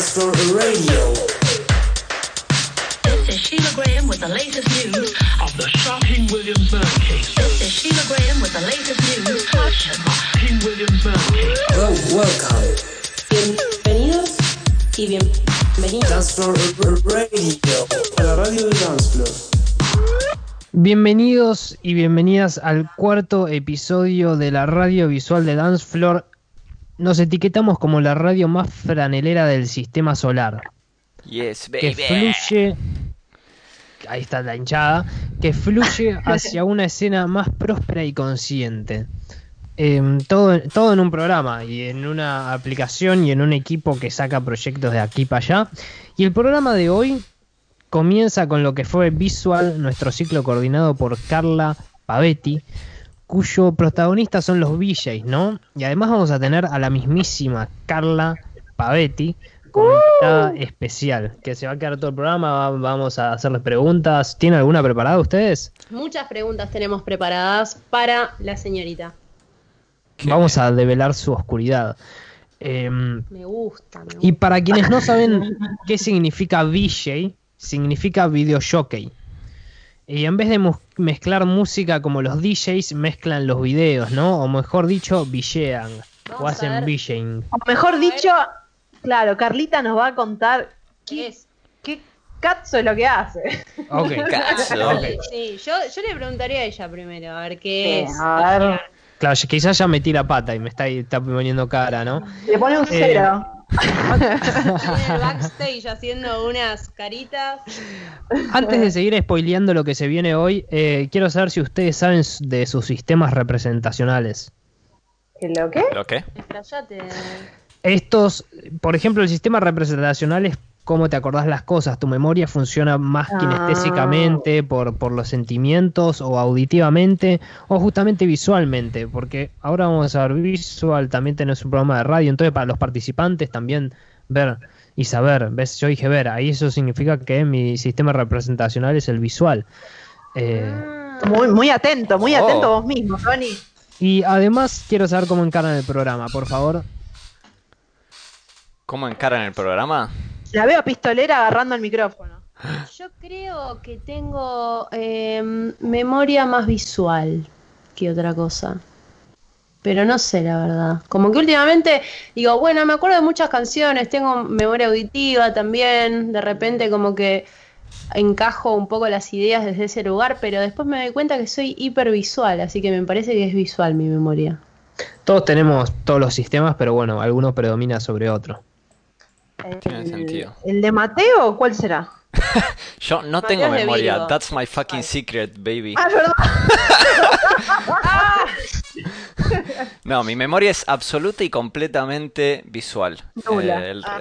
Floor Radio. This is Sheila Graham with the latest news of the shocking Williams Burn case. This is Sheila Graham with the latest news. Hush and hush. King Williams Burn case. Well, welcome. Bienvenidos y bienvenidos. Floor Radio. A la radio de Dance Floor. Bienvenidos y bienvenidas al cuarto episodio de la radio visual de Dance Floor. Nos etiquetamos como la radio más franelera del sistema solar. Yes, Que baby. fluye. Ahí está la hinchada. Que fluye hacia una escena más próspera y consciente. Em, todo, todo en un programa y en una aplicación y en un equipo que saca proyectos de aquí para allá. Y el programa de hoy comienza con lo que fue Visual, nuestro ciclo coordinado por Carla Pavetti, cuyo protagonista son los VJs, ¿no? Y además vamos a tener a la mismísima Carla Pavetti como invitada especial, que se va a quedar todo el programa, va- vamos a hacerles preguntas. ¿Tienen alguna preparada ustedes? Muchas preguntas tenemos preparadas para la señorita. Vamos a develar su oscuridad. Em, Me gusta, me gusta. Y para quienes no saben qué significa VJ, significa video jockey. Y en vez de mezclar música como los DJs, mezclan los videos, ¿no? O mejor dicho, villean. O hacen ver. VJing. O mejor dicho, claro, Carlita nos va a contar ¿Qué qué, es? qué cazzo es lo que hace. Ok. Cazo. Ok. Sí, yo, yo le preguntaría a ella primero, a ver qué Sí, es. a ver. Claro, quizás ya metí la pata y me está, está poniendo cara, ¿no? Le pone un Eh, cero. En el backstage haciendo unas caritas. Antes de seguir spoileando lo que se viene hoy, eh, quiero saber si ustedes saben de sus sistemas representacionales. ¿Qué lo qué? ¿Lo qué? Estos, por ejemplo, el sistema representacional es cómo te acordás las cosas. Tu memoria funciona más Ah. kinestésicamente por, por los sentimientos o auditivamente o justamente visualmente. Porque ahora vamos a ver visual, también tenés un programa de radio. Entonces, para los participantes también ver y saber. ¿Ves? Yo dije ver, ahí eso significa que mi sistema representacional es el visual. Eh, Muy, muy atento, muy Oh. atento vos mismo, Tony. y además quiero saber cómo encaran el programa, por favor. ¿Cómo encaran el programa? La veo pistolera agarrando el micrófono. Yo creo que tengo em, memoria más visual que otra cosa. Pero no sé, la verdad. Como que últimamente digo, bueno, me acuerdo de muchas canciones, tengo memoria auditiva también, de repente como que encajo un poco las ideas desde ese lugar, pero después me doy cuenta que soy hipervisual, así que me parece que es visual mi memoria. Todos tenemos todos los sistemas, pero bueno, alguno predomina sobre otro. Tiene El- sentido. ¿El de Mateo cuál será? Yo no Mateo tengo memoria. That's my fucking secret, baby. Ah, es verdad. No, mi memoria es absoluta y completamente visual. Nula. Eh, el,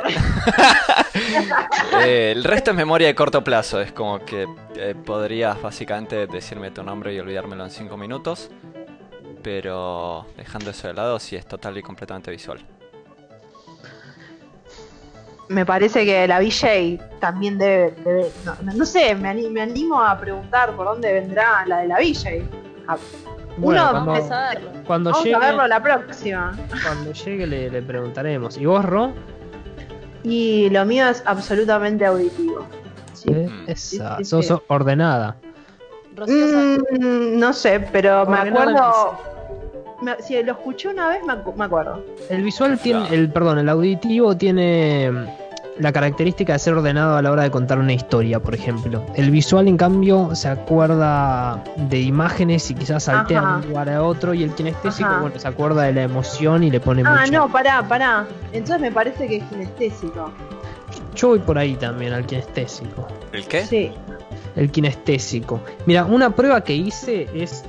Eh, el resto es memoria de corto plazo. Es como que eh, podrías básicamente decirme tu nombre y olvidármelo en 5 minutos. Pero dejando eso de lado, sí es total y completamente visual. Me parece que la VJ también debe. debe- no, sé, me, ani- me animo a preguntar por dónde vendrá la de la VJ. Ah, Bueno, Uno, cuando, a verlo. cuando Vamos llegue, a verlo la próxima. cuando llegue le, le preguntaremos. ¿Y vos, Ro? Y lo mío es absolutamente auditivo. Sí. Eh, Mm. Esa, Sí, sí, sos ordenada. Mm, no sé, pero me acuerdo. Me- si lo escuché una vez, me, me acuerdo. El visual tiene, el perdón, el auditivo tiene mm, la característica de ser ordenado a la hora de contar una historia, por ejemplo. El visual, en cambio, se acuerda de imágenes y quizás saltea de un lugar a otro. Y el kinestésico, Ajá. bueno, se acuerda de la emoción y le pone Ah, mucho. no, pará, pará. Entonces me parece que es kinestésico. Yo voy por ahí también, al kinestésico. ¿El qué? Sí. El kinestésico. Mira, una prueba que hice es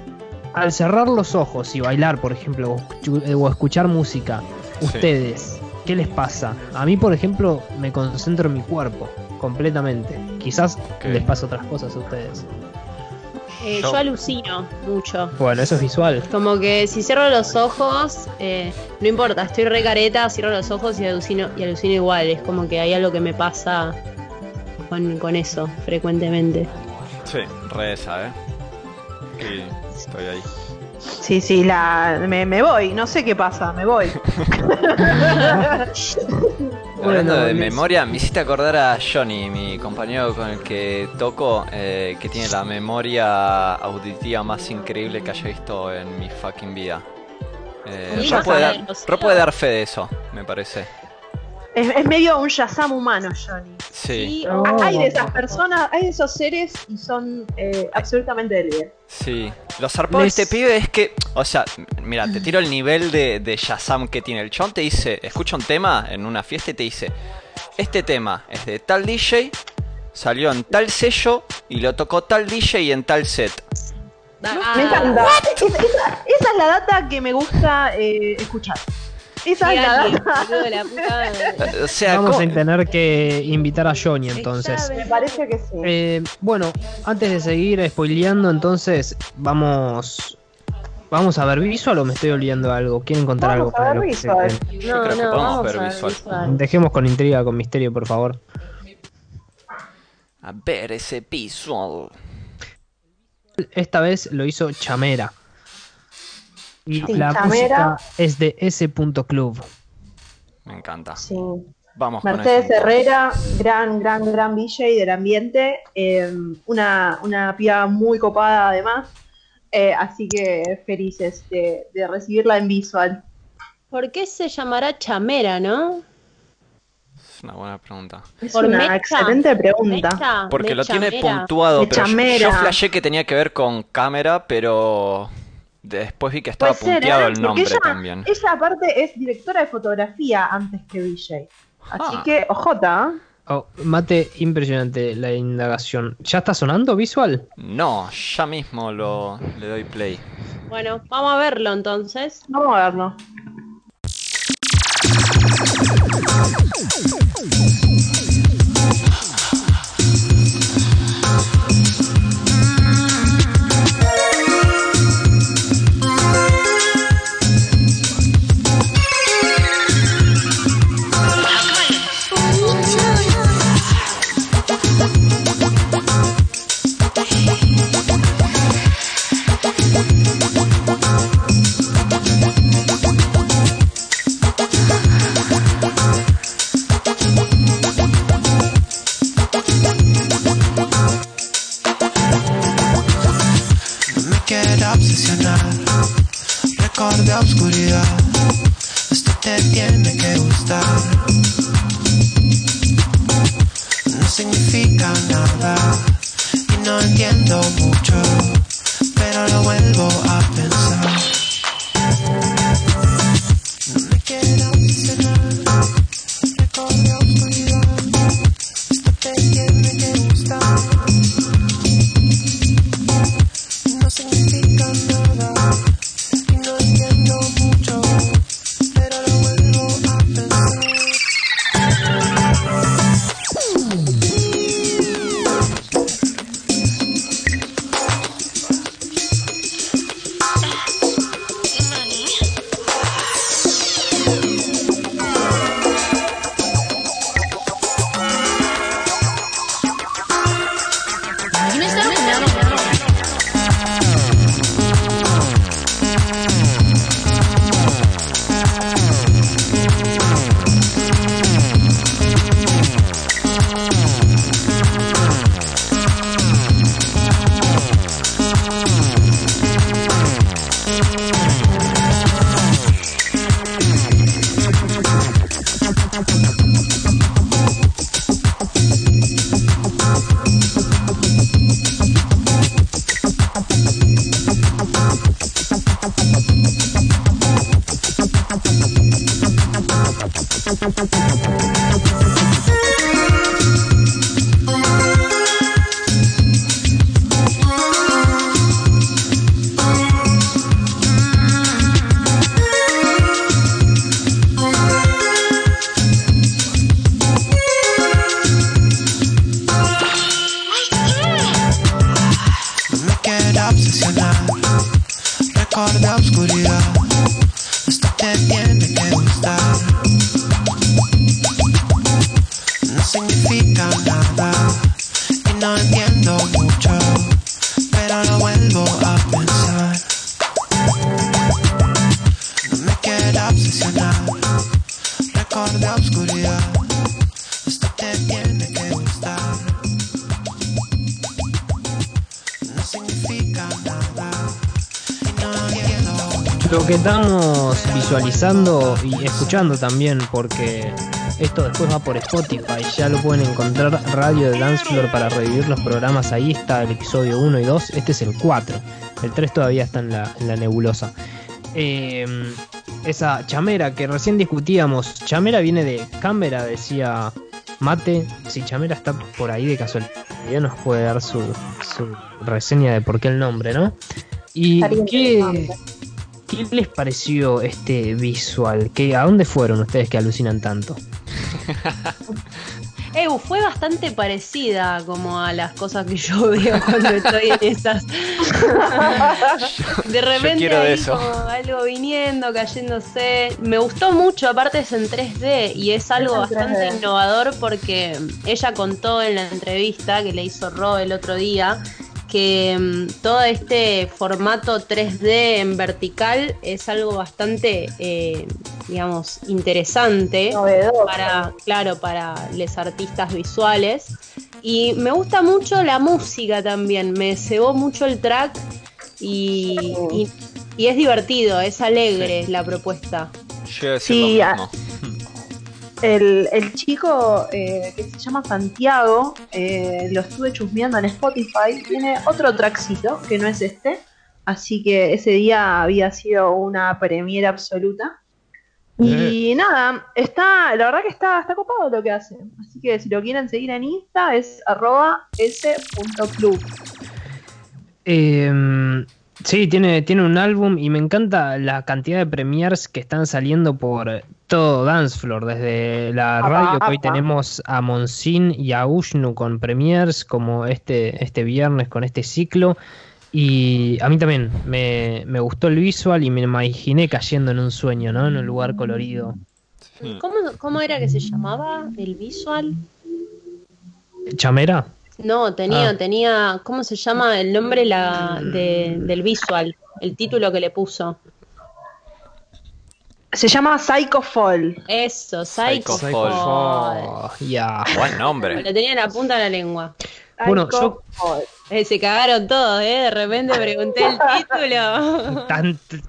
al cerrar los ojos y bailar, por ejemplo, o eh, escuchar música, Sí. ustedes, ¿qué les pasa? A mí, por ejemplo, me concentro en mi cuerpo completamente. Quizás les pasa otras cosas a ustedes. Eh, Yo- alucino mucho. Bueno, eso es visual. Como que si cierro los ojos, eh, no importa, estoy re careta, cierro los ojos y alucino, y alucino igual. Es como que hay algo que me pasa con, con eso frecuentemente. Sí, re esa, ¿eh? Sí, estoy ahí. Sí, sí, la, me, me voy, no sé qué pasa, me voy. Hablando de memoria, me hiciste acordar a Johnny, mi compañero con el que toco, eh, que tiene la memoria auditiva más increíble que haya visto en mi fucking vida. Eh, Ro, puede dar. Ro puede dar fe de eso, me parece. Es, es medio un Shazam humano, Johnny. Sí, Sí, Oh. Hay de esas personas, hay de esos seres y son eh, absolutamente bien. sí. Lo zarpado de este pibe es que, o sea, mira, te tiro el nivel de, de Shazam que tiene. El chon te dice, escucha un tema en una fiesta y te dice, este tema es de tal DJ, salió en tal sello y lo tocó tal DJ en tal set. Ah, Me encanta. Esa, esa- esa es la data que me gusta eh, escuchar. O sea, Vamos ¿cómo- a tener que invitar a Johnny entonces. Me parece que sí. Eh, bueno, antes de seguir spoileando, entonces vamos. ¿Vamos a ver visual o me estoy olvidando algo? ¿Quieren contar Vamos algo a ver visual. Yo creo que podemos vamos ver a visual. Dejemos con intriga, con misterio, por favor. A ver ese visual. Esta vez lo hizo Chamera. Y la Chamera. música es de S.club. Me encanta. Sí. Vamos Mercedes. Herrera, gran, gran, gran DJ del ambiente. eh, una, una piba muy copada además. eh, así que felices de, de recibirla en visual. ¿Por qué se llamará chamera, no? Es una buena pregunta. Es Por una mecha. excelente pregunta. Mecha, Porque lo tiene puntuado, pero yo, yo flashé que tenía que ver con cámara, pero después vi que estaba Puede ser, punteado ¿eh? el nombre ella, también. Ella aparte es directora de fotografía antes que DJ. Así Ah. que, ojota. ¿eh? Oh, mate, impresionante la indagación. ¿Ya está sonando visual? No, ya mismo lo, le doy play. Bueno, vamos a verlo entonces. Vamos a verlo. Lo que estamos visualizando y escuchando también, porque esto después va por Spotify, ya lo pueden encontrar Radio de Dance Floor para revivir los programas. Ahí está el episodio 1 y 2, este es el 4. El 3 todavía está en la, en la nebulosa. Eh, esa chamera que recién discutíamos, chamera viene de cámara, decía Mate. Si chamera está por ahí de casualidad, nos puede dar su, su reseña de por qué el nombre, ¿no? ¿Y qué. Qué les pareció este visual? ¿Qué, ¿A dónde fueron ustedes que alucinan tanto? Eh, fue bastante parecida como a las cosas que yo veo cuando estoy en esas. de repente ahí eso. como algo viniendo, cayéndose. Me gustó mucho, aparte es en 3D y es algo bastante 3D. innovador porque ella contó en la entrevista que le hizo Ro el otro día que mm, todo este formato 3D en vertical es algo bastante, eh, digamos, interesante Novedoso. para, claro, para los artistas visuales. Y me gusta mucho la música también, me cebó mucho el track y, y- y es divertido, es alegre la propuesta. Yo Sí, lo mismo. El, el chico eh, que se llama Santiago, eh, lo estuve chusmeando en Spotify, tiene otro trackcito que no es este, así que ese día había sido una premiera absoluta. Y nada, está, la verdad que está, está copado lo que hace. Así que si lo quieren seguir en Insta es arroba s.club. Eh, sí, tiene, tiene un álbum y me encanta la cantidad de premiers que están saliendo por todo Dance Floor. Desde la radio que hoy tenemos a Monsin y a Ushnu con premiers, como este, este viernes con este ciclo. Y a mí también me, me gustó el visual y me imaginé cayendo en un sueño, ¿no? En un lugar colorido. ¿Cómo, cómo era que se llamaba el visual? ¿Chamera? No, tenía, Ah. tenía, ¿cómo se llama el nombre la, de- del visual? El título que le puso. Se llama Psycho Fall. Eso, Psycho Psycho Fall. Fall. Oh, ya. Buen nombre. Lo tenía en la punta de la lengua. Bueno, yo- Fall. Eh, se cagaron todos, ¿eh? De repente pregunté el título. Tan- título.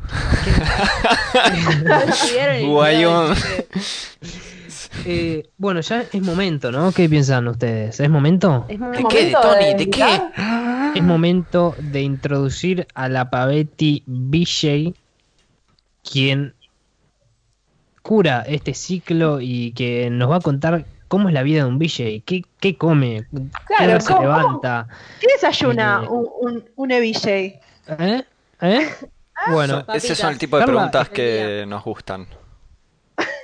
eh, bueno, ya es momento, ¿no? ¿Qué piensan ustedes? ¿Es momento? Es ¿De qué, de Tony? de ¿De qué? Es momento de introducir a la Pavetti BJ, quien cura este ciclo y que nos va a contar cómo es la vida de un BJ, qué, qué come, qué Claro, hora se levanta. ¿Qué desayuna Eh, un, un, un EVJ? ¿Eh? ¿Eh? Bueno, Son- Ese son el tipo de preguntas que nos gustan.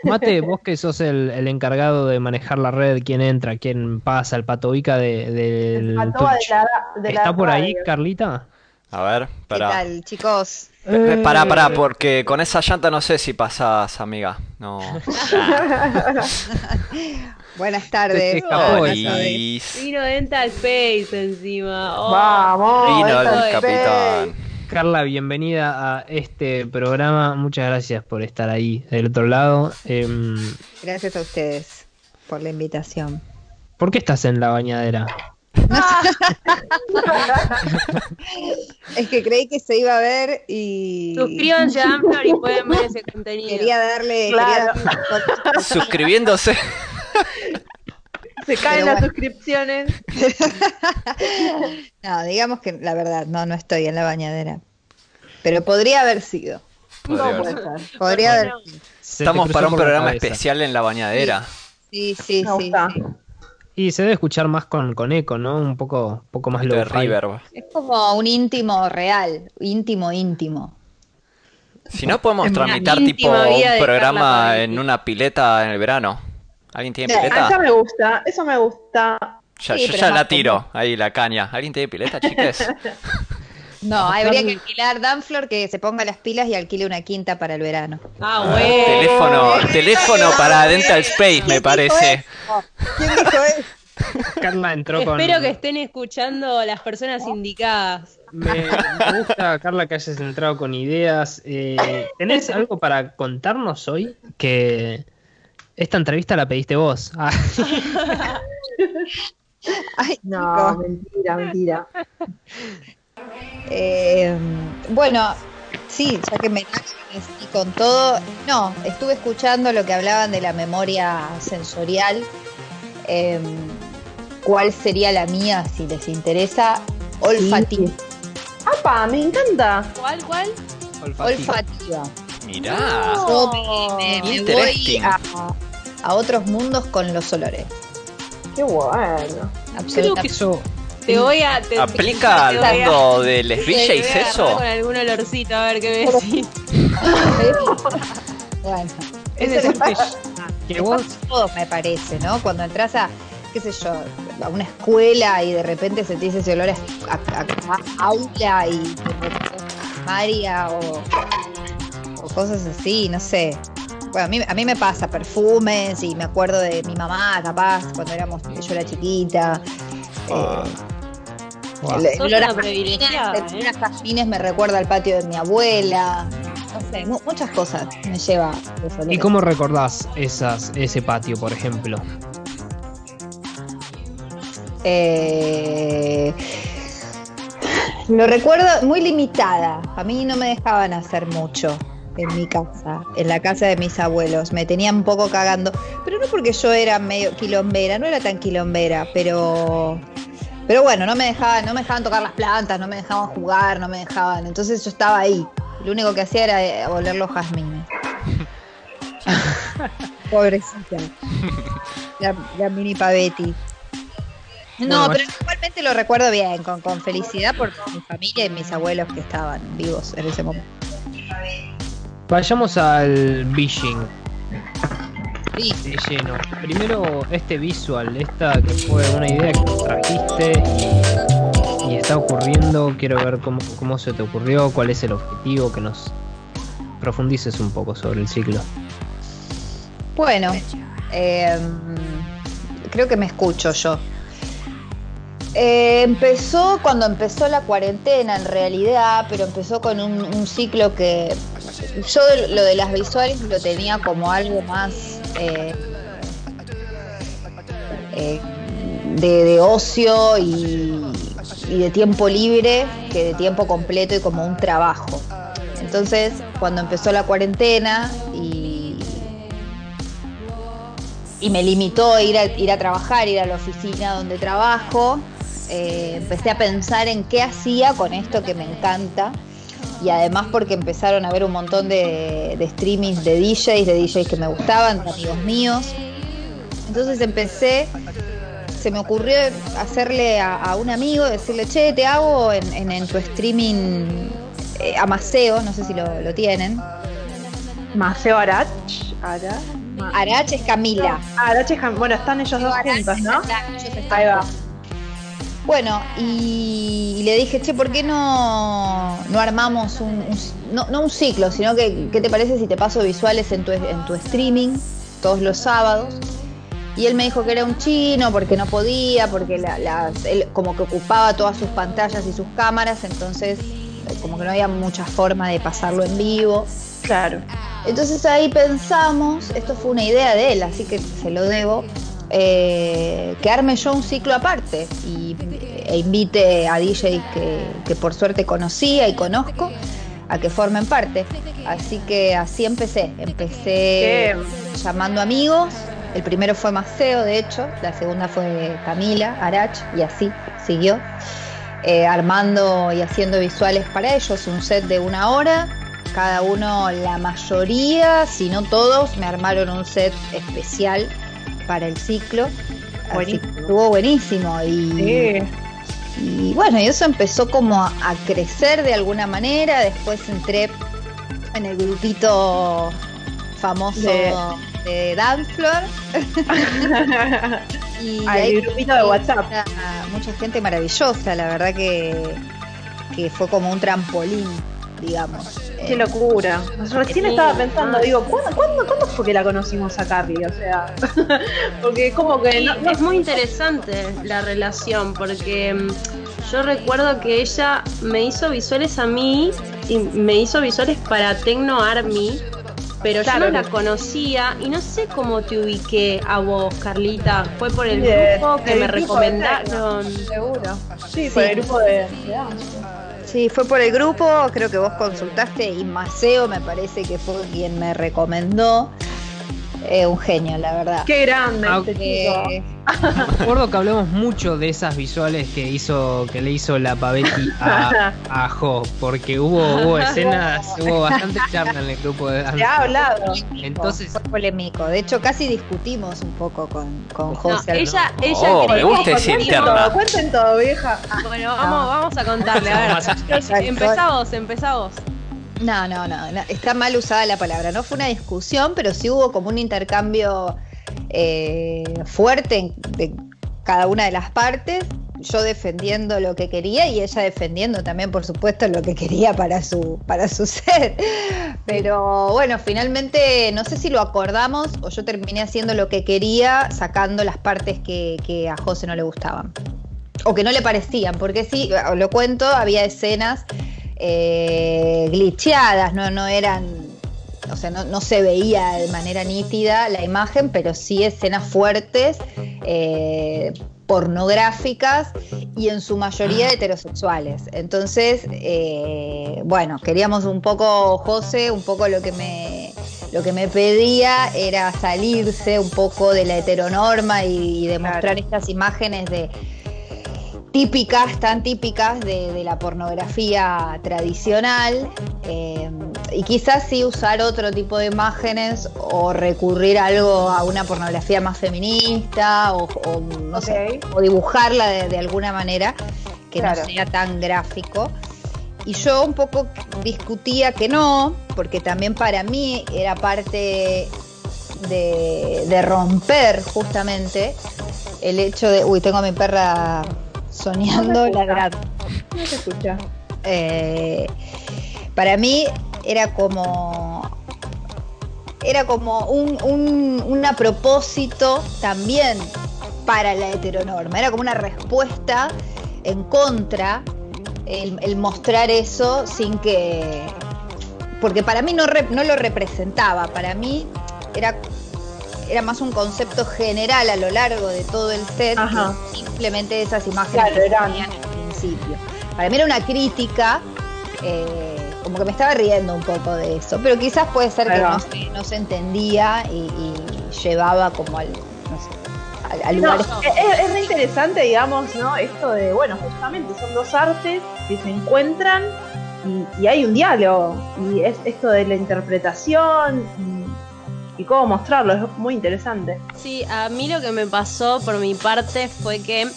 Mate, vos que sos el, el encargado de manejar la red, quién entra, quién pasa, el patoica de, del de la, de la ¿Está por ahí. Carlita? A ver, ¿Qué para. tal, chicos? Eh, Pará, pará, porque con esa llanta no sé si pasás, amiga. No. Buenas tardes. Buenas Vino Dental Face encima. Oh. Vamos. Vino Dental el capitán. Carla, bienvenida a este programa. Muchas gracias por estar ahí del otro lado. Em, Gracias a ustedes por la invitación. ¿Por qué estás en la bañadera? Es que creí que se iba a ver y Suscríbanse a Amplor y pueden ver ese contenido. quería darle, Claro. quería darle- Suscribiéndose. Se caen las suscripciones. No, digamos que la verdad, no, no estoy en la bañadera. Pero podría haber sido. Podría No haber puede sido. ser. Podría haber Estamos para un programa especial en la bañadera. Sí, sí, sí. Y se debe escuchar más con, con eco, ¿no? Un poco, poco más De low reverb. Es como un íntimo real, íntimo, íntimo. Si no podemos tramitar tipo de un programa en una pileta en el verano. ¿Alguien tiene Sí. Ah, pileta? me gusta, eso me gusta. Ya, Sí, yo ya la tiro, ahí la caña. ¿Alguien tiene pileta, chiques? No, habría que alquilar Danflor que se ponga las pilas y alquile una quinta para el verano. Ah, bueno. teléfono, teléfono para Dental Space, me parece. ¿Quién dijo eso? Carla entró con... Espero que estén escuchando las personas indicadas. Me, me gusta, Carla, que hayas entrado con ideas. Eh, ¿Tenés algo para contarnos hoy? Que, Esta entrevista la pediste vos. Ah, Ay, No, mentira, mentira. Eh, bueno, sí, ya que me y con todo, no, estuve escuchando lo que hablaban de la memoria sensorial. Eh, ¿Cuál sería la mía si les interesa? Olfativa. ¡Apa! Me encanta. ¿Cuál, cuál? olfativa. Olfativa. Mirá. Yo me, me- me voy a, a otros mundos con los olores. Qué bueno. Creo Absolutamente. que eso. Te voy a. Te, ¿Aplica al mundo de les VJs eso? Con algún olorcito, a ver qué me decís. bueno, Es decir, que, que vos. todo me parece, ¿no? Cuando entras a, qué sé yo, a una escuela y de repente sentís ese olor a, a- a- a aula y María o, o cosas así, no sé. Bueno, a mí, a mí me pasa perfumes y me acuerdo de mi mamá, capaz, cuando éramos, yo era chiquita. Ah. Guau. El- olor a una privilegiada, jazmines, el olor a jazmines me recuerda al patio de mi abuela. No sé, mu- muchas cosas me lleva ¿Y cómo recordás esas, ese patio, por ejemplo? Eh, lo recuerdo muy limitada. A mí no me dejaban hacer mucho en mi casa, en la casa de mis abuelos. Me tenían un poco cagando, pero no porque yo era medio quilombera, no era tan quilombera, pero pero bueno, no me dejaban, no me dejaban tocar las plantas, no me dejaban jugar, no me dejaban. Entonces yo estaba ahí. Lo único que hacía era eh, oler los jazmines. Pobrecita. La, la mini Pavetti. No, Bueno, pero igualmente lo recuerdo bien, con, con felicidad por mi familia y mis abuelos que estaban vivos en ese momento. Vayamos al Bishing Sí, lleno. Primero, este visual, esta que fue una idea que trajiste y, está ocurriendo. Quiero ver cómo, cómo se te ocurrió, cuál es el objetivo, que nos profundices un poco sobre el ciclo. Bueno, eh, creo que me escucho yo. Eh, empezó cuando empezó la cuarentena en realidad, pero empezó con un, ciclo que yo lo de las visuales lo tenía como algo más eh, eh, de, ocio y, de tiempo libre que de tiempo completo y como un trabajo. Entonces, cuando empezó la cuarentena y, y me limitó a ir a, ir a trabajar, ir a la oficina donde trabajo, eh, empecé a pensar en qué hacía con esto que me encanta. Y además porque empezaron a ver un montón de, de streamings de DJs, de DJs que me gustaban, de amigos míos. Entonces empecé, se me ocurrió hacerle a, a un amigo, decirle, che, te hago en, en- en tu streaming eh, Amaseo, no sé si lo, lo tienen. Maceo Arach. Arach. Arach es Camila. Arach es Cam- Bueno, están ellos dos juntos, ¿no? Claro, ellos están Ahí va. juntos. Bueno, y, y le dije, che, ¿por qué no, no armamos un, un- no, no un ciclo, sino que, ¿qué te parece si te paso visuales en tu, en tu streaming todos los sábados? Y él me dijo que era un chino porque no podía, porque la- él como que ocupaba todas sus pantallas y sus cámaras, entonces eh, como que no había mucha forma de pasarlo en vivo. Claro. Entonces ahí pensamos, esto fue una idea de él, así que se lo debo, eh, que arme yo un ciclo aparte y, e invite a DJs que, que por suerte conocía y conozco a que formen parte. Así que así empecé, empecé Qué- llamando amigos, el primero fue Maceo de hecho, la segunda fue Camila, Arach y así siguió. eh, armando y haciendo visuales para ellos, un set de una hora. Cada uno, la mayoría, si no todos, me armaron un set especial para el ciclo. Así que estuvo buenísimo. Y, Sí. y bueno, y eso empezó como a, a crecer de alguna manera. Después entré en el grupito famoso De- de, Dancefloor. y Al ahí grupito de WhatsApp. mucha, mucha gente maravillosa, la verdad que, que fue como un trampolín, digamos. Qué Eh, locura. Recién Sí, estaba pensando, digo, ¿cuándo, cuándo, cuándo fue que la conocimos a Carly? O sea, porque es como que no, no- es muy interesante la relación porque mm, yo recuerdo que ella me hizo visuales a mí y me hizo visuales para Tecno Army pero Claro. yo no la conocía y no sé cómo te ubiqué a vos, Carlita. ¿Fue por el grupo que me recomendaron? Seguro. Sí, por el grupo de, de. Sí, fue por el grupo, creo que vos consultaste y Maceo me parece que fue quien me recomendó. Eh, un genio, la verdad. Qué grande Ah, este. Me acuerdo que hablamos mucho de esas visuales que hizo que le hizo la Pavetti a, a Jo, porque hubo, hubo escenas, hubo bastante charla en el grupo de Se ha hablado. Entonces, fue polémico. De hecho, casi discutimos un poco con, con No, ella, ella Oh, me creía- gusta Cuenten interna. todo, cuenten todo, vieja. Bueno, vamos, vamos a contarle. A ver, empezá vos, empezá vos. No, no, no, no, está mal usada la palabra. No fue una discusión, pero sí hubo como un intercambio eh, fuerte de cada una de las partes. Yo defendiendo lo que quería y ella defendiendo también, por supuesto, lo que quería para su, para su ser. Pero bueno, finalmente no sé si lo acordamos o yo terminé haciendo lo que quería, sacando las partes que, que a José no le gustaban. O que no le parecían, porque sí, lo cuento, había escenas eh, glitcheadas, no, no eran, o sea, no, no se veía de manera nítida la imagen, pero sí escenas fuertes, eh, pornográficas y en su mayoría heterosexuales. Entonces, eh, bueno, queríamos un poco, José, un poco lo que me lo que me pedía era salirse un poco de la heteronorma y, y demostrar Claro. estas imágenes de típicas, tan típicas de, de la pornografía tradicional eh, y quizás sí usar otro tipo de imágenes o recurrir a algo a una pornografía más feminista o, o, no sé, o dibujarla de, de alguna manera que Claro. no sea tan gráfico. Y yo un poco discutía que no, porque también para mí era parte de, de romper justamente el hecho de. Uy, tengo a mi perra soñando, ladrando. No se escucha. Eh, para mí era como era como un, un, un a propósito también para la heteronorma, era como una respuesta en contra el, el mostrar eso sin que porque para mí no, no lo representaba, para mí era era más un concepto general a lo largo de todo el set Ajá. que simplemente esas imágenes Claro, que eran- tenían al principio. Para mí era una crítica, eh, como que me estaba riendo un poco de eso, pero quizás puede ser que no se, no se entendía y, y llevaba como al, no sé, al, al No, lugar. es, es re interesante, digamos, ¿no? Esto de, bueno, justamente son dos artes que se encuentran y, y hay un diálogo. Y es esto de la interpretación y, cómo mostrarlo, es muy interesante. Sí, a mí lo que me pasó por mi parte fue que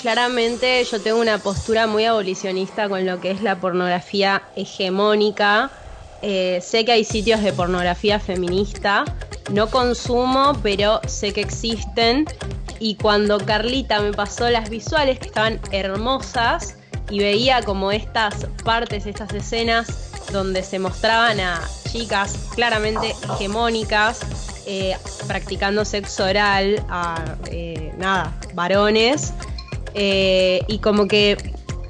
claramente yo tengo una postura muy abolicionista con lo que es la pornografía hegemónica. Eh, sé que hay sitios de pornografía feminista, no consumo, pero sé que existen. Y cuando Carlita me pasó las visuales, que estaban hermosas, y veía como estas partes, estas escenas donde se mostraban a chicas claramente hegemónicas, eh, practicando sexo oral a, eh, nada, varones. Eh, y como que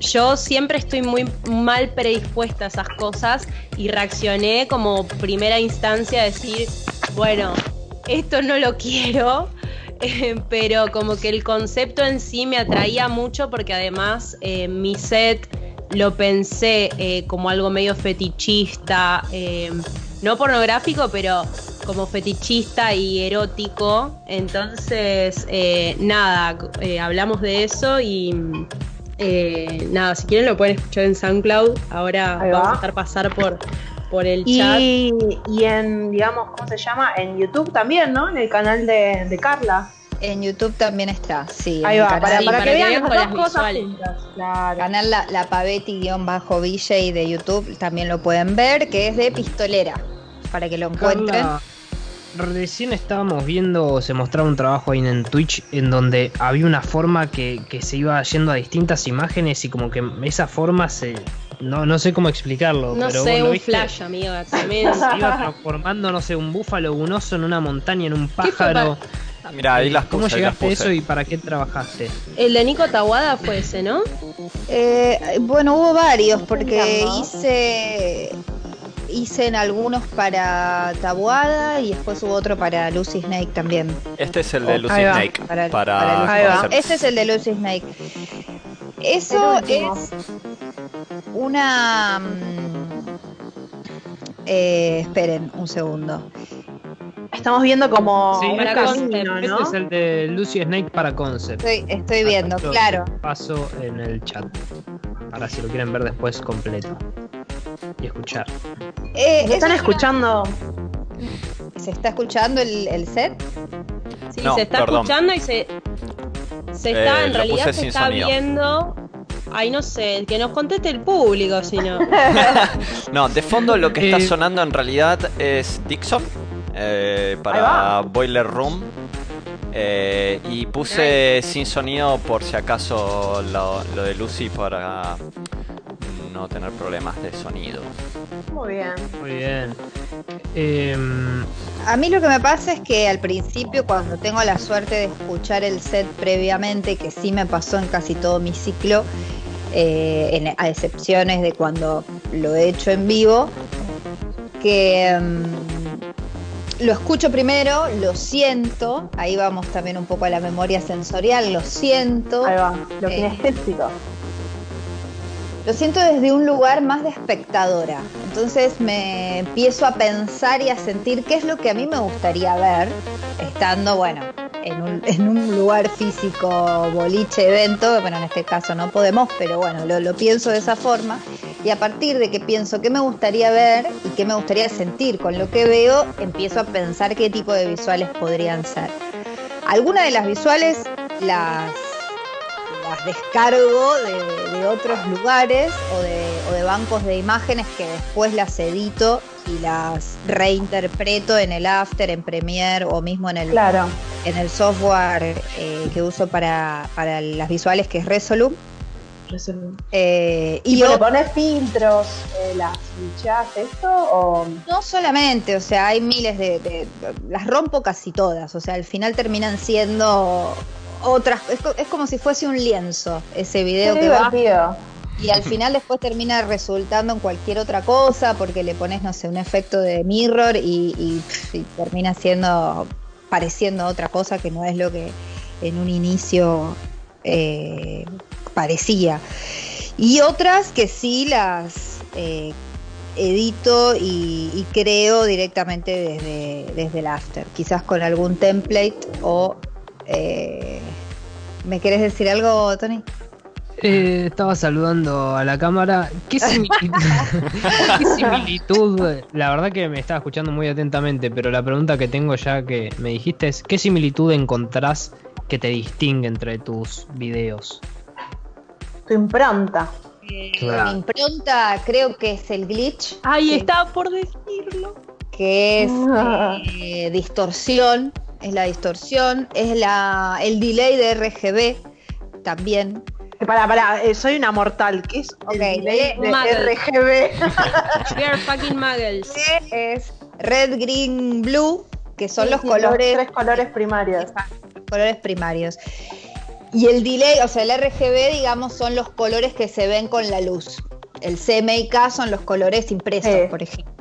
yo siempre estoy muy mal predispuesta a esas cosas y reaccioné como primera instancia a decir, bueno, esto no lo quiero, pero como que el concepto en sí me atraía mucho porque además mi set lo pensé eh, como algo medio fetichista, eh, no pornográfico, pero como fetichista y erótico. Entonces, eh, nada, eh, hablamos de eso y eh, nada, si quieren lo pueden escuchar en SoundCloud. Ahora Ahí vamos va. a pasar por, por el chat. Y, y en, digamos, ¿cómo se llama? En YouTube también, ¿no? En el canal de, de Carla. En YouTube también está, sí. Ahí va, el para, canal- para para que que vean las dos las cosas visuales. juntas. Claro. canal La, la Pavetti-VJ de YouTube también lo pueden ver, que es de pistolera, para que lo encuentren. Carla, recién estábamos viendo, se mostraba un trabajo ahí en Twitch en donde había una forma que, que se iba yendo a distintas imágenes y como que esa forma se... No, no sé cómo explicarlo, No pero sé, vos lo un viste, flash, amiga, tremendo. se iba transformando, no sé, un búfalo, un oso en una montaña, en un pájaro. Ah, Mira, ahí las ¿Cómo puse, las llegaste a eso y para qué trabajaste? El de Nico Tawada fue ese, ¿no? Eh, bueno, hubo varios, porque hice hice en algunos para Tabuada y después hubo otro para Lucy Snake también. Este es el de Lucy Ahí va. Snake. Para, Para, para Lucy- Ahí va. concept. Este es el de Lucy Snake. Eso es una... mm, eh, esperen un segundo. Estamos viendo como Sí, un para este, camino, este ¿no? es el de Lucy Snake para Concept. Estoy, estoy viendo, claro. Paso en el chat. Para si lo quieren ver después completo. Y escuchar. Eh, ¿Me están es escuchando? una- ¿Se está escuchando el, el set? Sí, No, se está perdón. escuchando y se, se está, Eh, en realidad se está sonido. viendo. Ay, no sé, que nos conteste el público, si no. No, de fondo lo que está Eh, sonando en realidad es Dixon eh, para. Boiler Room. Eh, y puse sin sonido por si acaso lo, lo de Lucy para no tener problemas de sonido. Muy bien. Muy bien. Em, A mí lo que me pasa es que al principio, cuando tengo la suerte de escuchar el set previamente, que sí me pasó en casi todo mi ciclo, eh, en- a excepciones de cuando lo he hecho en vivo, que mm, lo escucho primero, lo siento, ahí vamos también un poco a la memoria sensorial, lo siento. Ahí va. Lo Eh, kinestésico. Lo siento desde un lugar más de espectadora. Entonces me empiezo a pensar y a sentir qué es lo que a mí me gustaría ver, estando, bueno, en un, en un lugar físico, boliche, evento. Bueno, en este caso no podemos, pero bueno, lo, lo pienso de esa forma. Y a partir de que pienso qué me gustaría ver y qué me gustaría sentir con lo que veo, empiezo a pensar qué tipo de visuales podrían ser. Algunas de las visuales las las descargo de, de otros lugares o de, o de bancos de imágenes que después las edito y las reinterpreto en el After, en Premiere o mismo en el, Claro. en el software eh, que uso para, para las visuales que es Resolute. Eh, ¿Y y le pones filtros, eh, las bichas, esto? O... no solamente, o sea, hay miles de, de- Las rompo casi todas, o sea, al final terminan siendo otras... Es, co- es como si fuese un lienzo ese video Qué que va divertido. Y al final después termina resultando en cualquier otra cosa porque le pones, no sé, un efecto de mirror y, y, pff, y termina siendo, pareciendo otra cosa que no es lo que en un inicio eh, parecía. Y otras que sí las eh, edito y, y creo directamente desde, desde el after, quizás con algún template o... eh, ¿Me querés decir algo, Tony? eh, estaba saludando a la cámara. ¿Qué similitud? ¿Qué similitud? La verdad que me estaba escuchando muy atentamente, pero la pregunta que tengo ya que me dijiste es: ¿qué similitud encontrás que te distingue entre tus videos? Tu impronta. Claro. Mi impronta creo que es el glitch. Ay, que, estaba por decirlo. que es eh, distorsión, es la distorsión, es la el delay de RGB también. Para, para, eh, soy una mortal. ¿Qué es Ok, el delay de. RGB? We are fucking muggles. Es red, green, blue, que son Sí, los sí, colores tres colores primarios. los colores primarios. Y el delay, o sea, el RGB, digamos, son los colores que se ven con la luz. El CMYK son los colores impresos, Sí. por ejemplo.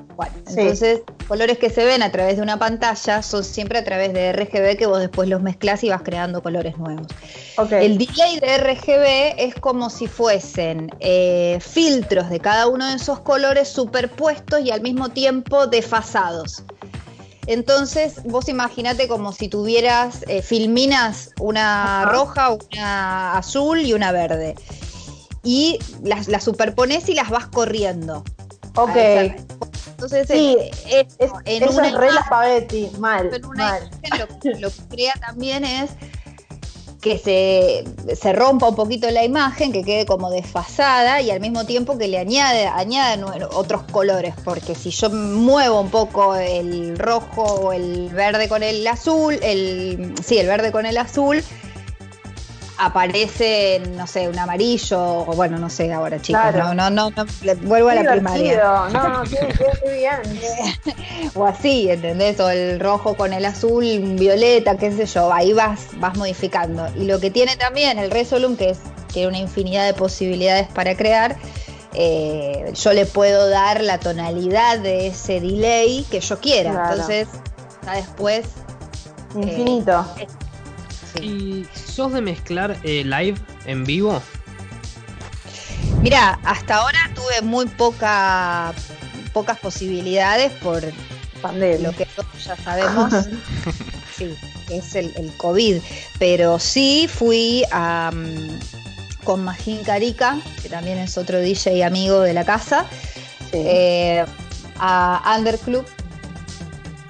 Sí. entonces, colores que se ven a través de una pantalla son siempre a través de RGB que vos después los mezclas y vas creando colores nuevos. El delay de RGB es como si fuesen eh, filtros de cada uno de esos colores superpuestos y al mismo tiempo desfasados. Entonces, vos imaginate como si tuvieras eh, filminas, una Ajá. roja, una azul y una verde. Y las, las superpones y las vas corriendo. ok. Entonces, Sí, es- Es, en eso una es. Mal, una mal. imagen lo, que- lo que crea también es que se, se rompa un poquito la imagen, que quede como desfasada y al mismo tiempo que le añade, otros colores, porque si yo muevo un poco el rojo o el verde con el azul, el sí, el verde con el azul, aparece, no sé, un amarillo, o bueno, no sé ahora, chicos, Claro. no, no, no, no, le- vuelvo a la primaria. No, qué- qué bien. o así, ¿entendés? O el rojo con el azul, violeta, qué sé yo, ahí vas, vas modificando. Y lo que tiene también el Resolum, que es tiene una infinidad de posibilidades para crear, eh, yo le puedo dar la tonalidad de ese delay que yo quiera. Claro. Entonces, ya después. Infinito. eh, ¿Y sos de mezclar eh, live en vivo? Mira, hasta ahora tuve muy poca, pocas posibilidades por Pandemia. lo que todos ya sabemos. sí, que es el, el COVID. Pero sí fui a, con Magín Carica, que también es otro DJ amigo de la casa, Sí. eh, a Underclub.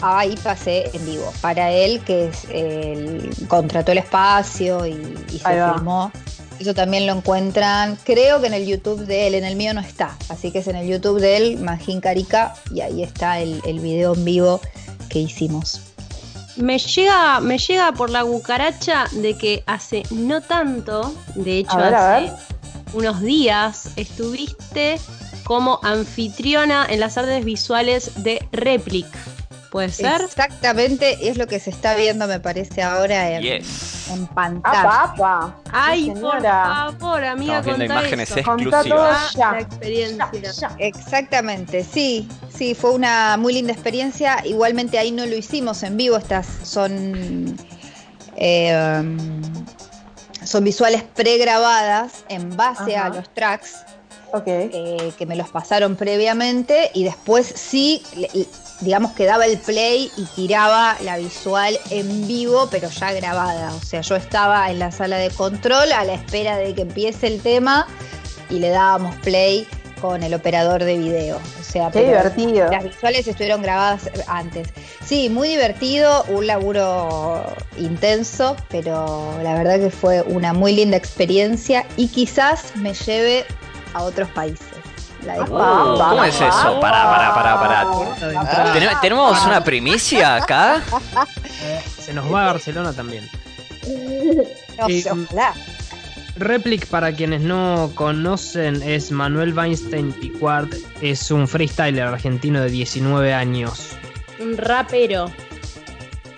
Ahí pasé en vivo. Para él, que es el, contrató el espacio y, y se filmó. Eso también lo encuentran, creo que en el YouTube de él, en el mío no está. Así que es en el YouTube de él, Magín Carica, y ahí está el, el video en vivo que hicimos. Me llega, me llega por la cucaracha de que hace no tanto, de hecho ver, hace unos días, estuviste como anfitriona en las artes visuales de Replic. ¿Puede ser? Exactamente, es lo que se está viendo, me parece, ahora en, Yes. en pantalla. ¡Apa, apa! Ay, por favor, amiga, Estamos viendo imágenes eso. Exclusivas. ya. La experiencia. Ya, ya. Exactamente, sí, sí, fue una muy linda experiencia. Igualmente ahí no lo hicimos en vivo, estas son, eh, um, son visuales pregrabadas en base Ajá. a los tracks Ok. eh, que me los pasaron previamente y después sí, le- digamos que daba el play y tiraba la visual en vivo, pero ya grabada. O sea, yo estaba en la sala de control a la espera de que empiece el tema y le dábamos play con el operador de video. O sea, Qué divertido. Las visuales estuvieron grabadas antes. Sí, muy divertido, un laburo intenso, pero la verdad que fue una muy linda experiencia y quizás me lleve a otros países. La de- Apa, apa, ¿Cómo es eso? Pará, pará, pará, pará. ¿Tenemos- ¿Tenemos una primicia acá? Se nos va a Barcelona también. No sé, Eh, ojalá. Replic, para quienes no conocen, es Manuel Weinstein Picuart. Es un freestyler argentino de 19 años. Un rapero.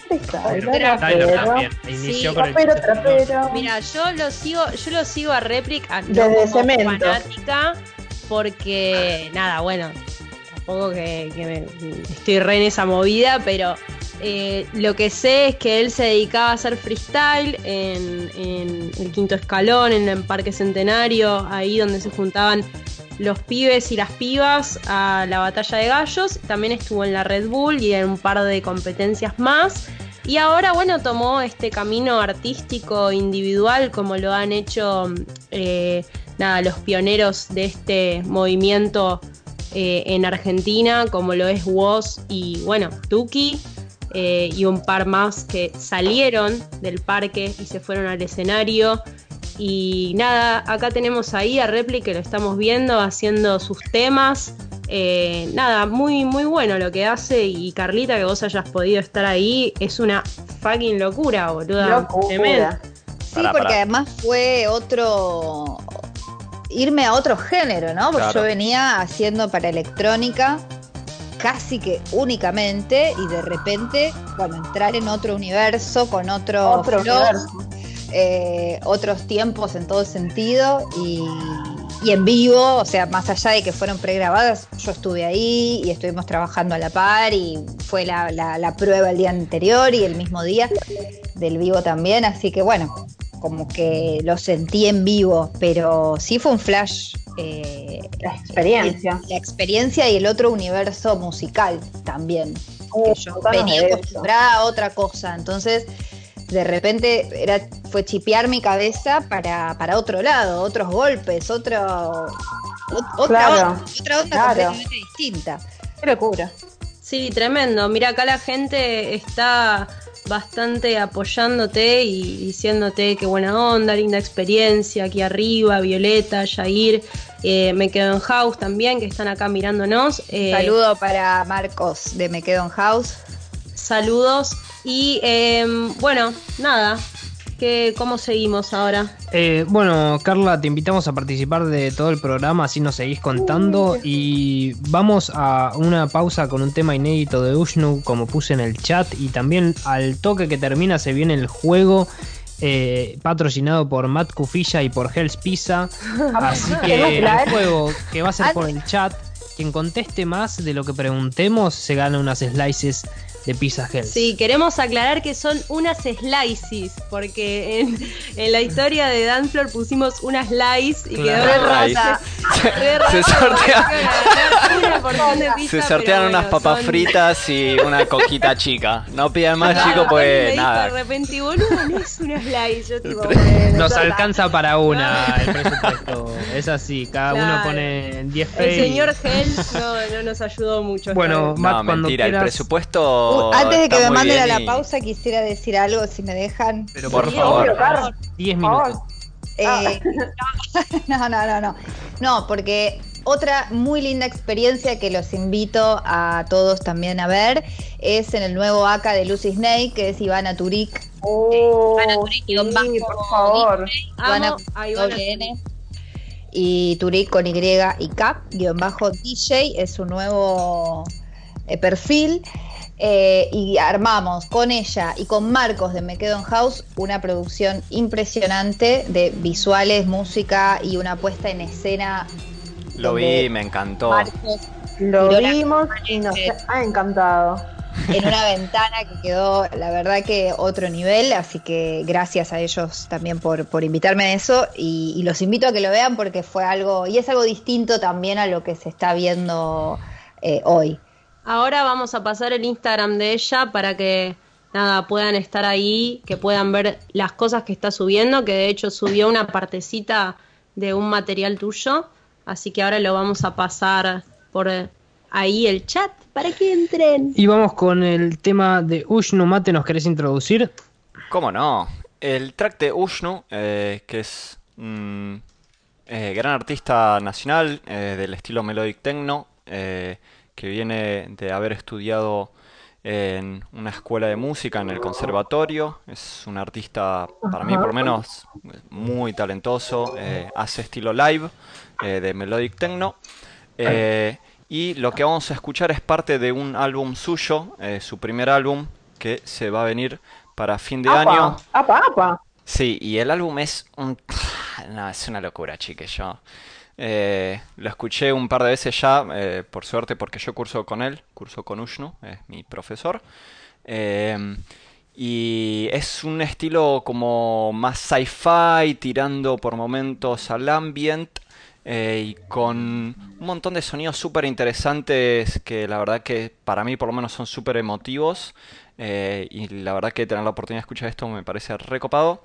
Freestyler también. Inició Sí, con el Trapero, trapero. Mira, yo lo sigo, yo lo sigo a Replic a- no Desde como Cemento. fanática, porque nada, bueno, tampoco que, estoy re en esa movida, pero eh, lo que sé es que él se dedicaba a hacer freestyle en, en el quinto escalón, en el Parque Centenario, ahí donde se juntaban los pibes y las pibas a la batalla de gallos. También estuvo en la Red Bull y en un par de competencias más. Y ahora, bueno, tomó este camino artístico individual, como lo han hecho eh, nada, los pioneros de este movimiento eh, en Argentina, como lo es Woz y, bueno, Tuki, eh, y un par más que salieron del parque y se fueron al escenario. Y nada, acá tenemos ahí a Repli que lo estamos viendo haciendo sus temas. Eh, nada, muy, muy bueno lo que hace. Y Carlita, que vos hayas podido estar ahí, es una fucking locura, boluda. Locura. Tremendo. Sí, porque además fue otro. Irme a otro género, ¿no? Porque Claro. yo venía haciendo para electrónica casi que únicamente y de repente, bueno, entrar en otro universo con otro, Otro flow, universo. eh, otros tiempos en todo sentido y, y en vivo, o sea, más allá de que fueron pregrabadas, yo estuve ahí y estuvimos trabajando a la par y fue la, la- la prueba el día anterior y el mismo día del vivo también, así que bueno, como que lo sentí en vivo, pero sí fue un flash. eh, La experiencia. la experiencia y el otro universo musical también. Uh, que yo venía acostumbrada a otra cosa. Entonces, de repente era, fue chipear mi cabeza para, para otro lado, otros golpes, otro, ot- otra, Claro, onda, otra onda claro. completamente distinta. Qué locura. Sí, tremendo. Mira, acá la gente está bastante apoyándote y diciéndote qué buena onda, linda experiencia aquí arriba, Violeta, Jair, eh, me quedo en house también, que están acá mirándonos. Eh, Saludo para Marcos de Me Quedo en House. Saludos. Y eh, bueno, nada, que, ¿cómo seguimos ahora? Eh, bueno, Carla, te invitamos a participar de todo el programa, así nos seguís contando. Y vamos a una pausa con un tema inédito de Ushnu, como puse en el chat. Y también al toque que termina se viene el juego eh, patrocinado por Matt Cufilla y por Hell's Pizza. Así que el juego que va a ser por el chat, quien conteste más de lo que preguntemos se gana unas slices de Pizza. Sí, queremos aclarar que son unas slices, porque en, en la historia de Danflor pusimos una slice y quedó Claro. rasa. Re rasa Se sortea- Se sortean bueno, unas papas son- fritas y una coquita chica. No pidan más, Claro, me pues dijo nada. De repente, boludo, no es una slice. Yo tipo, bueno, Nos alcanza para una el presupuesto. Es así, cada uno pone 10 El fe y- señor Hell no, no nos ayudó mucho. Bueno. Matt, No, cuando mentira, el quieras- presupuesto. Uh, Antes de que me manden a la y- pausa, quisiera decir algo, si me dejan. Pero Por Sí, favor. obvio, Car. 10 Por favor. minutos. Eh, no, no, no, no. No, porque otra muy linda experiencia que los invito a todos también a ver es en el nuevo ACA de Lucy Snake, que es Ivana Turik. Oh, Ivana Turik, sí, bajo, por favor. Ivana. Y Turik con Y y K, guion bajo DJ, es su nuevo eh, perfil. Eh, y armamos con ella y con Marcos de Me Quedo en House una producción impresionante de visuales, música y una puesta en escena. Lo vi, me encantó. Marcos Lo vimos y nos ha encantado. en una ventana que quedó, la verdad que otro nivel, así que gracias a ellos también por, por invitarme a eso y, y los invito a que lo vean porque fue algo, y es algo distinto también a lo que se está viendo eh, hoy. Ahora vamos a pasar el Instagram de ella para que nada puedan estar ahí, que puedan ver las cosas que está subiendo, que de hecho subió una partecita de un material tuyo, así que ahora lo vamos a pasar por eh, ahí el chat para que entren. Y vamos con el tema de Ushnu Mate, ¿nos querés introducir? ¿Cómo no? El track de Ushnu, eh, que es un eh, gran artista nacional eh, del estilo melodic techno, eh, que viene de haber estudiado en una escuela de música en el conservatorio. Es un artista, para mí por lo menos, muy talentoso. eh, hace estilo live eh, de melodic techno. Eh, y lo que vamos a escuchar es parte de un álbum suyo, su primer álbum, que se va a venir para fin de Apa, año. apa, apa. Sí, y el álbum es un... No, es una locura, chiques. Yo eh, lo escuché un par de veces ya, eh, por suerte, porque yo curso con él, curso con Ushnu, es mi profesor. Eh, y es un estilo como más sci-fi, tirando por momentos al ambient. y con un montón de sonidos súper interesantes que la verdad que para mí por lo menos son súper emotivos. y la verdad que tener la oportunidad de escuchar esto me parece recopado.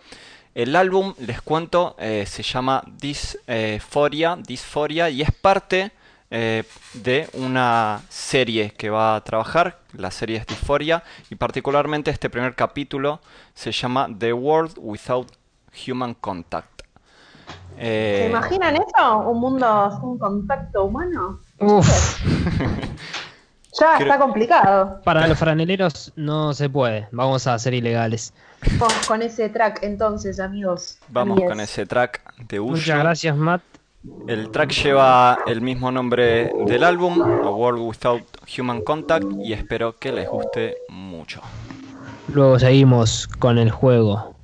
El álbum, les cuento, eh, se llama Dysphoria, Dysphoria y es parte eh, de una serie que va a trabajar. La serie es Dysphoria y particularmente este primer capítulo se llama The World Without Human Contact. ¿Se Eh, imaginan eso? ¿Un mundo sin contacto humano? Uf, Ya Creo- está complicado. para los franeleros no se puede, vamos a ser ilegales. Vamos con ese track entonces, amigos. vamos con ese track de Ushnu. Muchas gracias, Matt. El track lleva el mismo nombre del álbum, A World Without Human Contact, y espero que les guste mucho. Luego seguimos con el juego.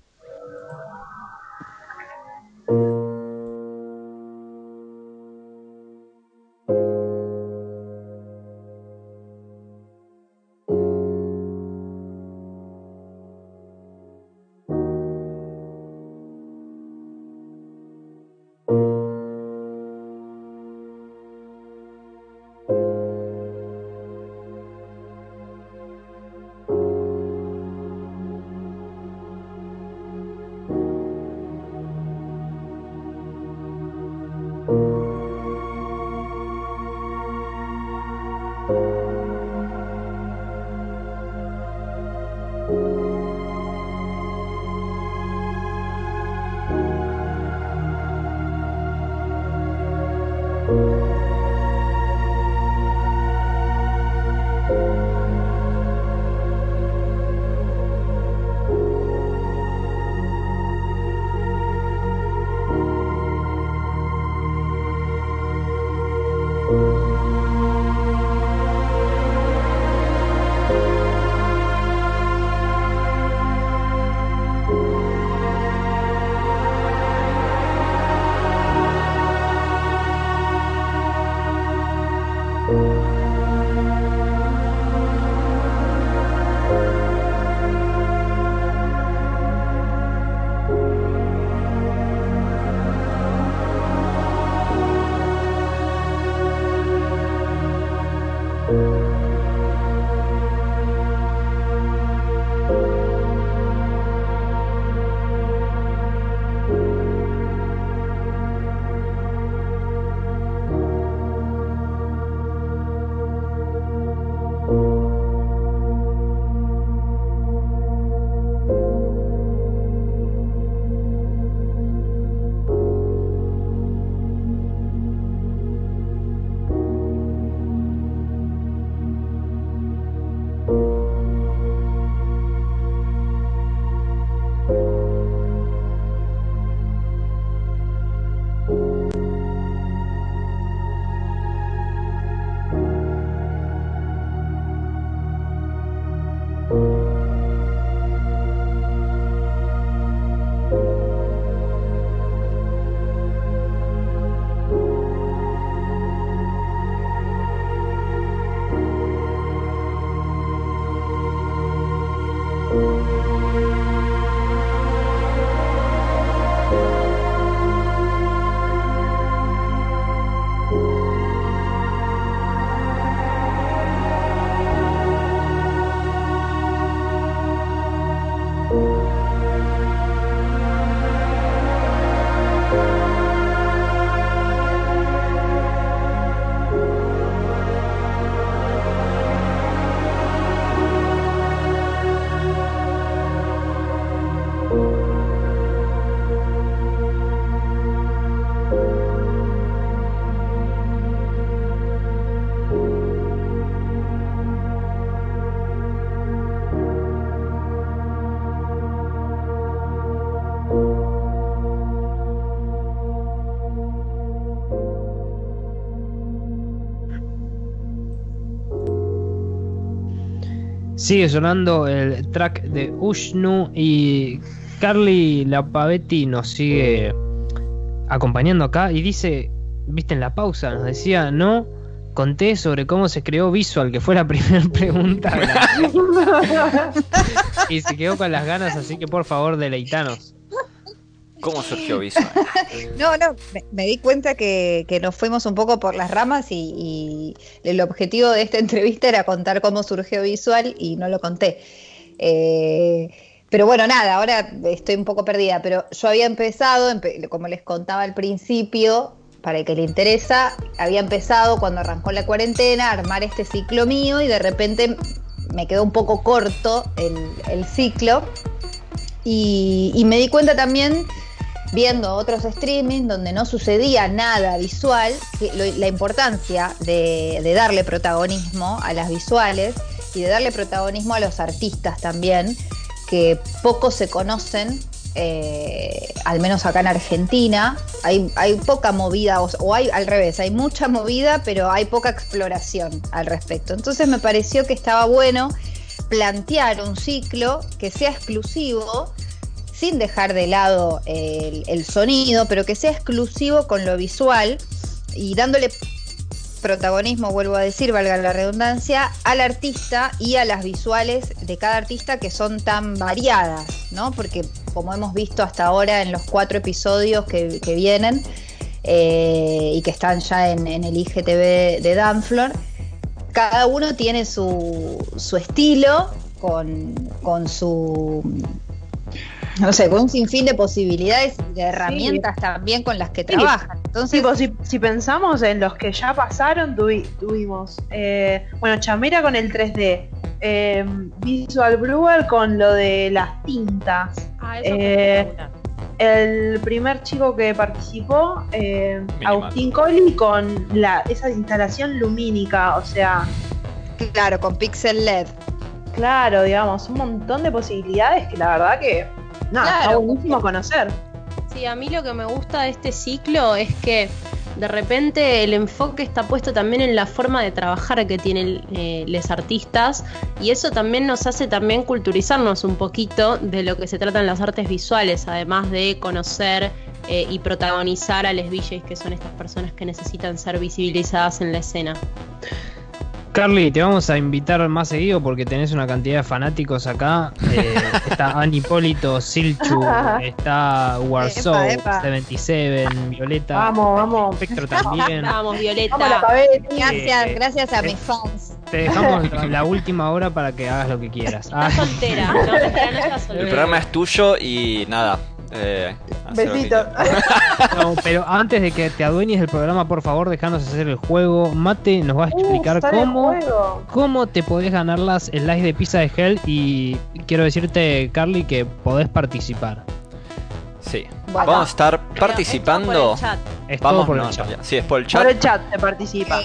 Sigue sonando el track de Ushnu y Carly Lapavetti nos sigue acompañando acá y dice, viste en la pausa, nos decía, no, conté sobre cómo se creó Visual, que fue la primera pregunta. la- y se quedó con las ganas, así que por favor deleitanos. ¿Cómo surgió Visual? No, no, me, me di cuenta que, que nos fuimos un poco por las ramas y, y el objetivo de esta entrevista era contar cómo surgió Visual y no lo conté. Eh, pero bueno, nada, ahora estoy un poco perdida, pero yo había empezado, empe- como les contaba al principio, para el que le interesa, había empezado cuando arrancó la cuarentena a armar este ciclo mío y de repente me quedó un poco corto el, el ciclo y, y me di cuenta también viendo otros streamings donde no sucedía nada visual, la importancia de, darle protagonismo a las visuales y de darle protagonismo a los artistas también, que pocos se conocen, eh, al menos acá en Argentina. Hay, hay poca movida, o, o hay al revés, hay mucha movida, pero hay poca exploración al respecto. Entonces me pareció que estaba bueno plantear un ciclo que sea exclusivo sin dejar de lado el, sonido, pero que sea exclusivo con lo visual y dándole protagonismo, vuelvo a decir, valga la redundancia, al artista y a las visuales de cada artista que son tan variadas, ¿no? Porque como hemos visto hasta ahora en los cuatro episodios que, vienen eh, y que están ya en, en el IGTV de Danflor, cada uno tiene su, su estilo con, con su no sé, con un sinfín de posibilidades y de herramientas también con las que Sí. trabajan. Entonces, Tipo, si, si pensamos en los que ya pasaron, tuvi- tuvimos, eh, bueno, Chamera con el 3D, eh, Visual Brewer con lo de las tintas, Ah, eso Eh, el primer chico que participó, eh, Minimal. Agustín Colli, con la, esa instalación lumínica, o sea, claro, con Pixel LED. claro, digamos, un montón de posibilidades que la verdad que, nada, está Claro. buenísimo conocer. Sí, a mí lo que me gusta de este ciclo es que de repente el enfoque está puesto también en la forma de trabajar que tienen eh, los artistas y eso también nos hace también culturizarnos un poquito de lo que se tratan las artes visuales, además de conocer eh, y protagonizar a les VJs, que son estas personas que necesitan ser visibilizadas en la escena. Carly, te vamos a invitar más seguido porque tenés una cantidad de fanáticos acá. Eh, está Annie Polito, Silchu, está Warsaw, Epa, epa. 77, Violeta, Vamos, vamos. Spectro también. Vamos, Violeta. Vamos a la Pavetti. Gracias, Eh, gracias a eh, mis fans. Te dejamos la última hora para que hagas lo que quieras. Ah, Está soltera, no, no El programa es tuyo y nada. Eh, no, pero antes de que te adueñes del programa, por favor, dejanos hacer el juego. Mate nos va a explicar Uh, el cómo, cómo te podés ganar las slides de pizza de Hell. Y quiero decirte, Carly, que podés participar. Sí. Bueno. Vamos a estar participando. por el chat. Es todo Vamos, por no, el chat. Sí, es por el Por chat. el chat se participa.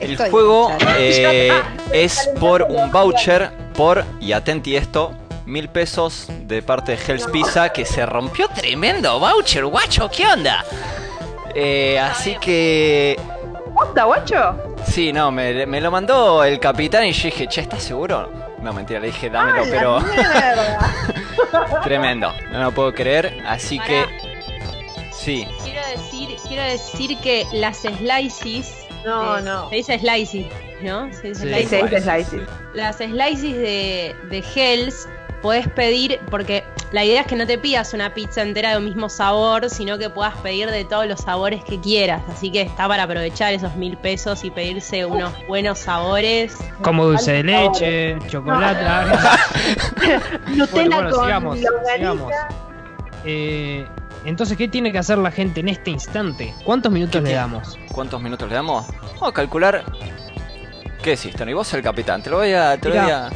El juego eh, es por un voucher por, y atenti esto, mil pesos de parte de Hell's Pizza que se rompió tremendo voucher, guacho, ¿qué onda? Eh, así que... ¿Onda, guacho? Sí, no, me, me lo mandó el capitán y yo dije, che, ¿estás seguro? No, mentira, le dije, dámelo, pero tremendo, no lo puedo creer, así que... Sí, Quiero decir, quiero decir que las slices. No, eh, no. Se dice slices. ¿no? Se dice Sí. Slices. se dice slices. Las slices de, de Hells podés pedir, porque la idea es que no te pidas una pizza entera de un mismo sabor, sino que puedas pedir de todos los sabores que quieras. Así que está para aprovechar esos mil pesos y pedirse unos buenos sabores. Como dulce de leche, chocolate. Nutella bueno, con sigamos. Eh, entonces, ¿qué tiene que hacer la gente en este instante? ¿Cuántos minutos le damos? ¿Cuántos minutos le damos? Vamos a calcular. ¿Qué decís, Tony? Vos el capitán. Te lo voy a. Te lo voy a...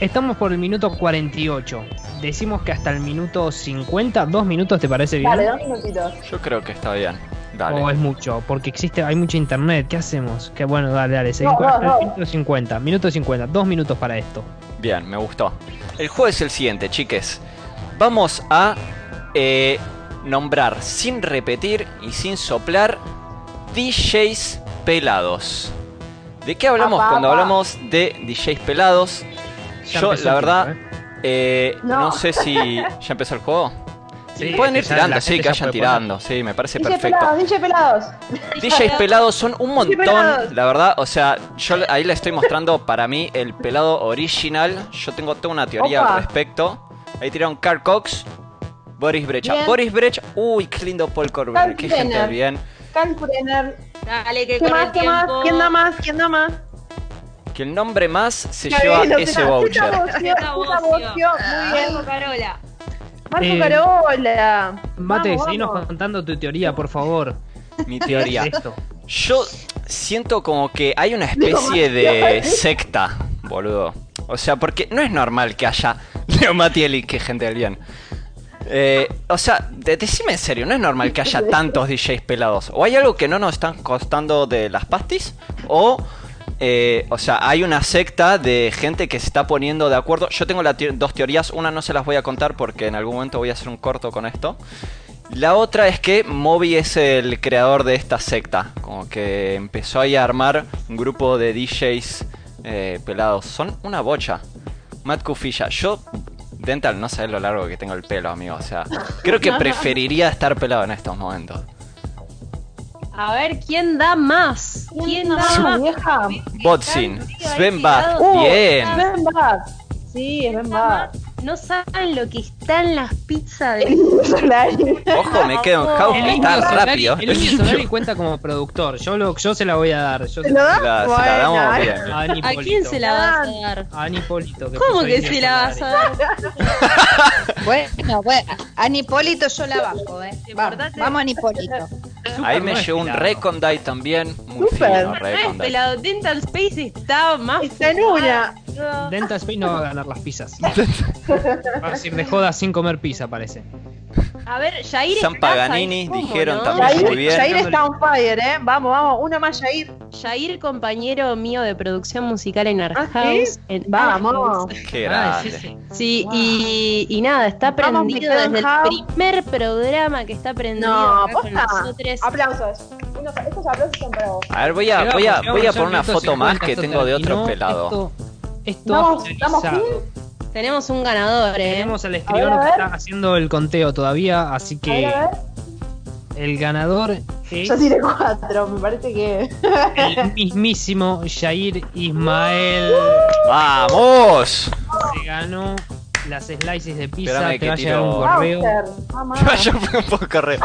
Estamos por el minuto 48. Decimos que hasta el minuto 50, dos minutos, ¿te parece bien? Dale, dos minutitos. Yo creo que está bien. Dale. O es mucho, porque existe, hay mucha internet, ¿qué hacemos? Que bueno, dale, dale, No, no, hasta no. el minuto 50, minuto 50, dos minutos para esto. Bien, me gustó. El juego es el siguiente, chiques. Vamos a eh, nombrar sin repetir y sin soplar DJs pelados. ¿De qué hablamos Apa, cuando apa. hablamos de DJs pelados? Ya Yo, la verdad, tiempo, eh, no. No. sé si. ¿Ya empezó el juego? Sí, Pueden ir tirando, sí, gente que ya vayan tirando. Sí, me parece DJ perfecto. pelados, DJ pelados. DJs pelados son un montón, la verdad. O sea, yo ahí le estoy mostrando para mí el pelado original. Yo tengo toda una teoría Opa. al respecto. Ahí tiraron Carl Cox, Boris Brecha. Bien. Boris Brecha, uy, qué lindo Paul Corbett, qué gente Brenner. bien. Carl Brenner. Dale, que ¿Qué más? el ¿Qué más? ¿Quién da más? ¿Quién da más? Que el nombre más se Qué lleva bien, ese voucher. Bocio, Zeta Bocio, Muy bien. Marco Carola. Marco Eh, Carola. Mate, Vamos, seguinos vamos. contando tu teoría, por favor. Mi teoría. de esto. Yo siento como que hay una especie de secta, boludo. O sea, porque no es normal que haya Leo Matiel y que gente del bien. Eh, o sea, de- decime en serio, no es normal que haya tantos DJs pelados. O hay algo que no nos están costando de las pastis, o, eh, o sea, hay una secta de gente que se está poniendo de acuerdo. Yo tengo la te- dos teorías, una no se las voy a contar porque en algún momento voy a hacer un corto con esto. La otra es que Moby es el creador de esta secta. Como que empezó ahí a armar un grupo de DJs eh, pelados. Son una bocha. Matt Cufilla. Yo, Dental, no sé lo largo que tengo el pelo, amigo. O sea, creo que preferiría estar pelado en estos momentos. A ver, ¿quién da más? ¿Quién da más? vieja. Botzin, Tío, Sven tirado. bien. Sven Bad. Sí, Sven Bad. No saben lo que está en las pizzas de... Ojo, me quedo en house, El está Indio Solari- rápido. El Indio Solari cuenta como productor. Yo, lo, yo se la voy a dar. Yo ¿Se lo da? La- se la damos bien. A Ani ¿A quién se la vas a dar? A Ani Polito. que ¿Cómo que se la vas a dar? Bueno, bueno, a Nipólito yo la bajo, ¿eh? Vamos a Nipólito. Ahí me llegó un. Recondite también. Muy Súper. fino, Recondite. pelado. Dental Space está más... Está en una. No. Dental Space no va a ganar las pizzas. Va a decir de joda sin comer pizza, parece. A ver, Jair San está, Paganini, ¿sabes cómo, dijeron no? también. Jair, Muy bien. Jair está on fire, ¿eh? Vamos, vamos. Una más, Jair. Jair, compañero mío de producción musical en Art ¿Ah, sí? House. en Vamos. House. Qué Ah, sí, grande. sí. Y, y nada, está Vamos, prendido Miguel desde House. el primer programa que está prendido No, con nosotros. Aplausos. Unos- estos aplausos son para vos. A ver, voy a, voy a, voy a poner una foto más 50, que tengo de otro pelado. Esto, esto Vamos, ha ¿estamos finalizado. Tenemos un ganador, ¿eh? Tenemos al escribano que está haciendo el conteo todavía, así A ver, que a ver. el ganador es Yo tiré cuatro, me parece que. el mismísimo Jair Ismael. ¡Vamos! Se ganó las slices de pizza, Espérame te que va a llegar un correo. Yo un poco correo.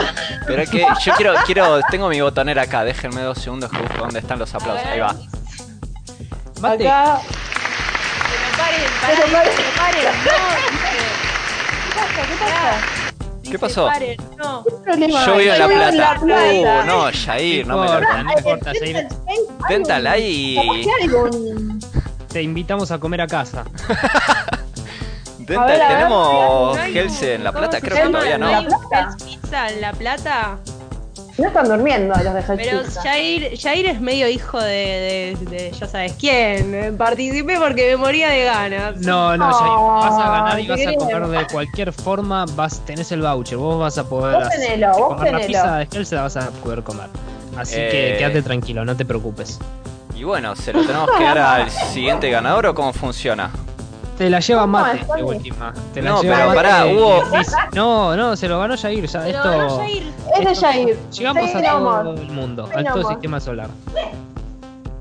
Pero es que yo quiero, quiero, tengo mi botonera acá, déjenme dos segundos que busco dónde están los aplausos. Ahí va. Mate, Acá. Que me paren, Pero pará, paren. que me paren, no, ¿Qué pasa? ¿Qué pasa? dice, ¿Qué pasó? paren, no. ¿Qué problema Yo vivo en La Plata. Plata. Uh, no, Jair, no me lo importa, con- no importa, Jair. Un- ahí. te invitamos a comer a casa. Dental, A ver, a ver, tenemos No Helse en La ¿cómo Plata, creo que todavía ¿No no. hay un Plata? Hell's Pizza en La Plata? No están durmiendo los de Pero. Jair, Jair es medio hijo de, de, de ya sabes quién. Eh, Participé porque me moría de ganas. No, no, Jair, vas a ganar y vas a bien. de cualquier forma, vas, tenés el voucher, vos vas a poder Vos hacer- tenelo, vos comer la tenelo. pizza de Hell, se la vas a poder comer. Así que Eh. quédate tranquilo, no te preocupes. Y bueno, ¿se lo tenemos que dar al siguiente ganador o cómo funciona? Te la lleva No, Mate de última. Te la No, lleva pero Mate pará, hubo- No, no, se lo ganó Jair. Ya, esto, ganó Jair. Es de esto- Jair. Llegamos Jair a todo Amor. el mundo, Jair a todo el sistema solar.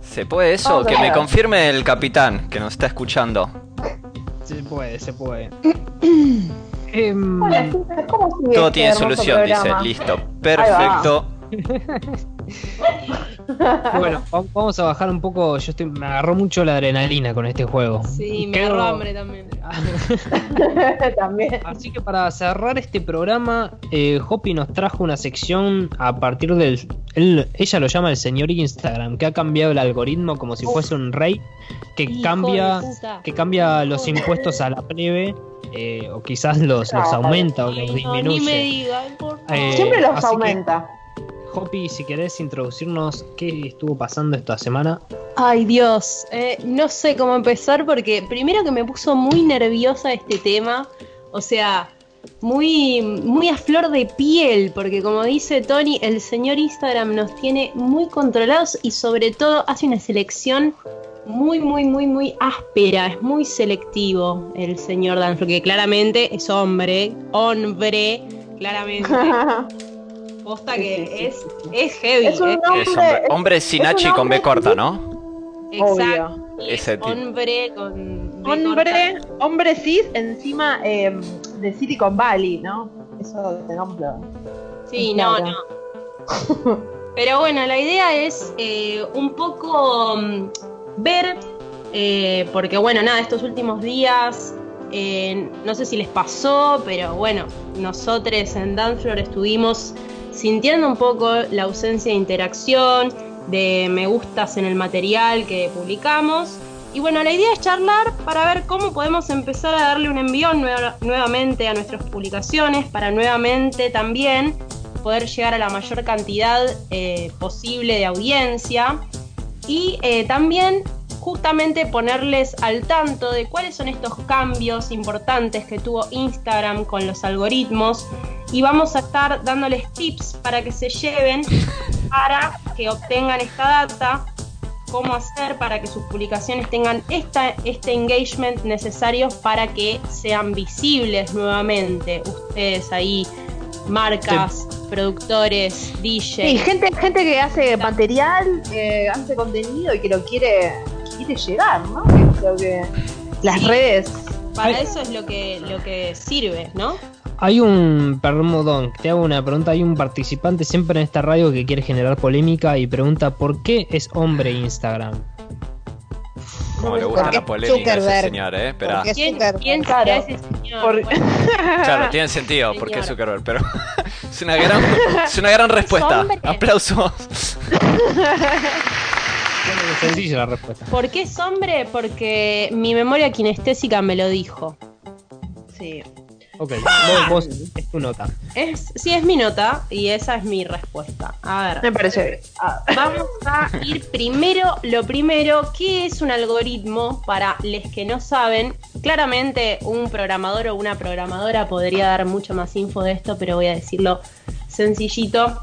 ¿Se puede eso? Vamos a que me confirme el capitán que nos está escuchando. Se puede, se puede. Em, Hola, ¿cómo Todo este tiene solución, dice. Listo. Perfecto. bueno, va- vamos a bajar un poco. Yo estoy, me agarró mucho la adrenalina con este juego. Sí, me Creo- agarró hambre también. También. Así que para cerrar este programa, eh, Hopi nos trajo una sección a partir del. él- ella lo llama el señor Instagram, que ha cambiado el algoritmo como si fuese un rey, que Hijo cambia, que cambia los impuestos a la plebe, eh, o quizás los, los aumenta o los Ay, no, ni me disminuye. diga, por favor. Eh, Siempre los aumenta. Hopi, si querés introducirnos qué estuvo pasando esta semana. Ay Dios, eh, no sé cómo empezar porque primero que me puso muy nerviosa este tema, o sea, muy, muy a flor de piel, porque como dice Tony, el señor Instagram nos tiene muy controlados y sobre todo hace una selección muy, muy, muy, muy áspera, es muy selectivo el señor Dan, porque claramente es hombre, hombre, claramente. Posta que es, es heavy. Es un hombre, Es hombre, sin H y con B corta, ¿no? Exacto. Ese hombre con B Hombre, corta. hombre cis encima eh, de Silicon Valley, ¿no? Eso tengámoslo. Sí, no, Claro. no. Pero bueno, la idea es eh, un poco mm, ver, eh, porque bueno, nada, estos últimos días, eh, no sé si les pasó, pero bueno, nosotros en Danflor estuvimos sintiendo un poco la ausencia de interacción, de me gustas en el material que publicamos. Y bueno, la idea es charlar para ver cómo podemos empezar a darle un envión nueva- nuevamente a nuestras publicaciones, para nuevamente también poder llegar a la mayor cantidad eh, posible de audiencia y eh, también justamente ponerles al tanto de cuáles son estos cambios importantes que tuvo Instagram con los algoritmos y vamos a estar dándoles tips para que se lleven para que obtengan esta data cómo hacer para que sus publicaciones tengan esta, este engagement necesario para que sean visibles nuevamente. Ustedes ahí, marcas, productores, DJs. Sí, gente, gente que hace material, eh, hace contenido y que lo quiere, quiere llegar, ¿no? Que es lo que las Sí. redes. Para eso es lo que, lo que sirve, ¿no? Hay un, perdón, te hago una pregunta, hay un participante siempre en esta radio que quiere generar polémica y pregunta ¿por qué es hombre Instagram? Como le gusta la polémica a ese señor, ¿eh? Espera. ¿Quién, quién Claro. será ese señor? Por- Claro, tiene sentido porque es Señor. Zuckerberg, pero es una gran, es una gran respuesta. Aplausos. Sencilla la respuesta. ¿Por qué es hombre? Porque mi memoria kinestésica me lo dijo. Sí. Ok, vos, vos es tu nota. Es, sí, es mi nota y esa es mi respuesta. A ver. Me parece bien. Ah, Vamos a ir primero, lo primero, ¿qué es un algoritmo? Para los que no saben, claramente un programador o una programadora podría dar mucho más info de esto, pero voy a decirlo sencillito.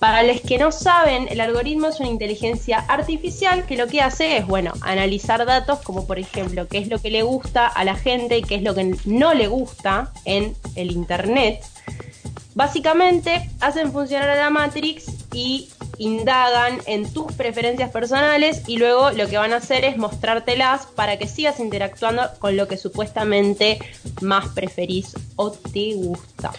Para los que no saben, el algoritmo es una inteligencia artificial que lo que hace es, bueno, analizar datos como por ejemplo qué es lo que le gusta a la gente y qué es lo que no le gusta en el Internet. Básicamente hacen funcionar a la Matrix y indagan en tus preferencias personales y luego lo que van a hacer es mostrártelas para que sigas interactuando con lo que supuestamente más preferís o te gusta.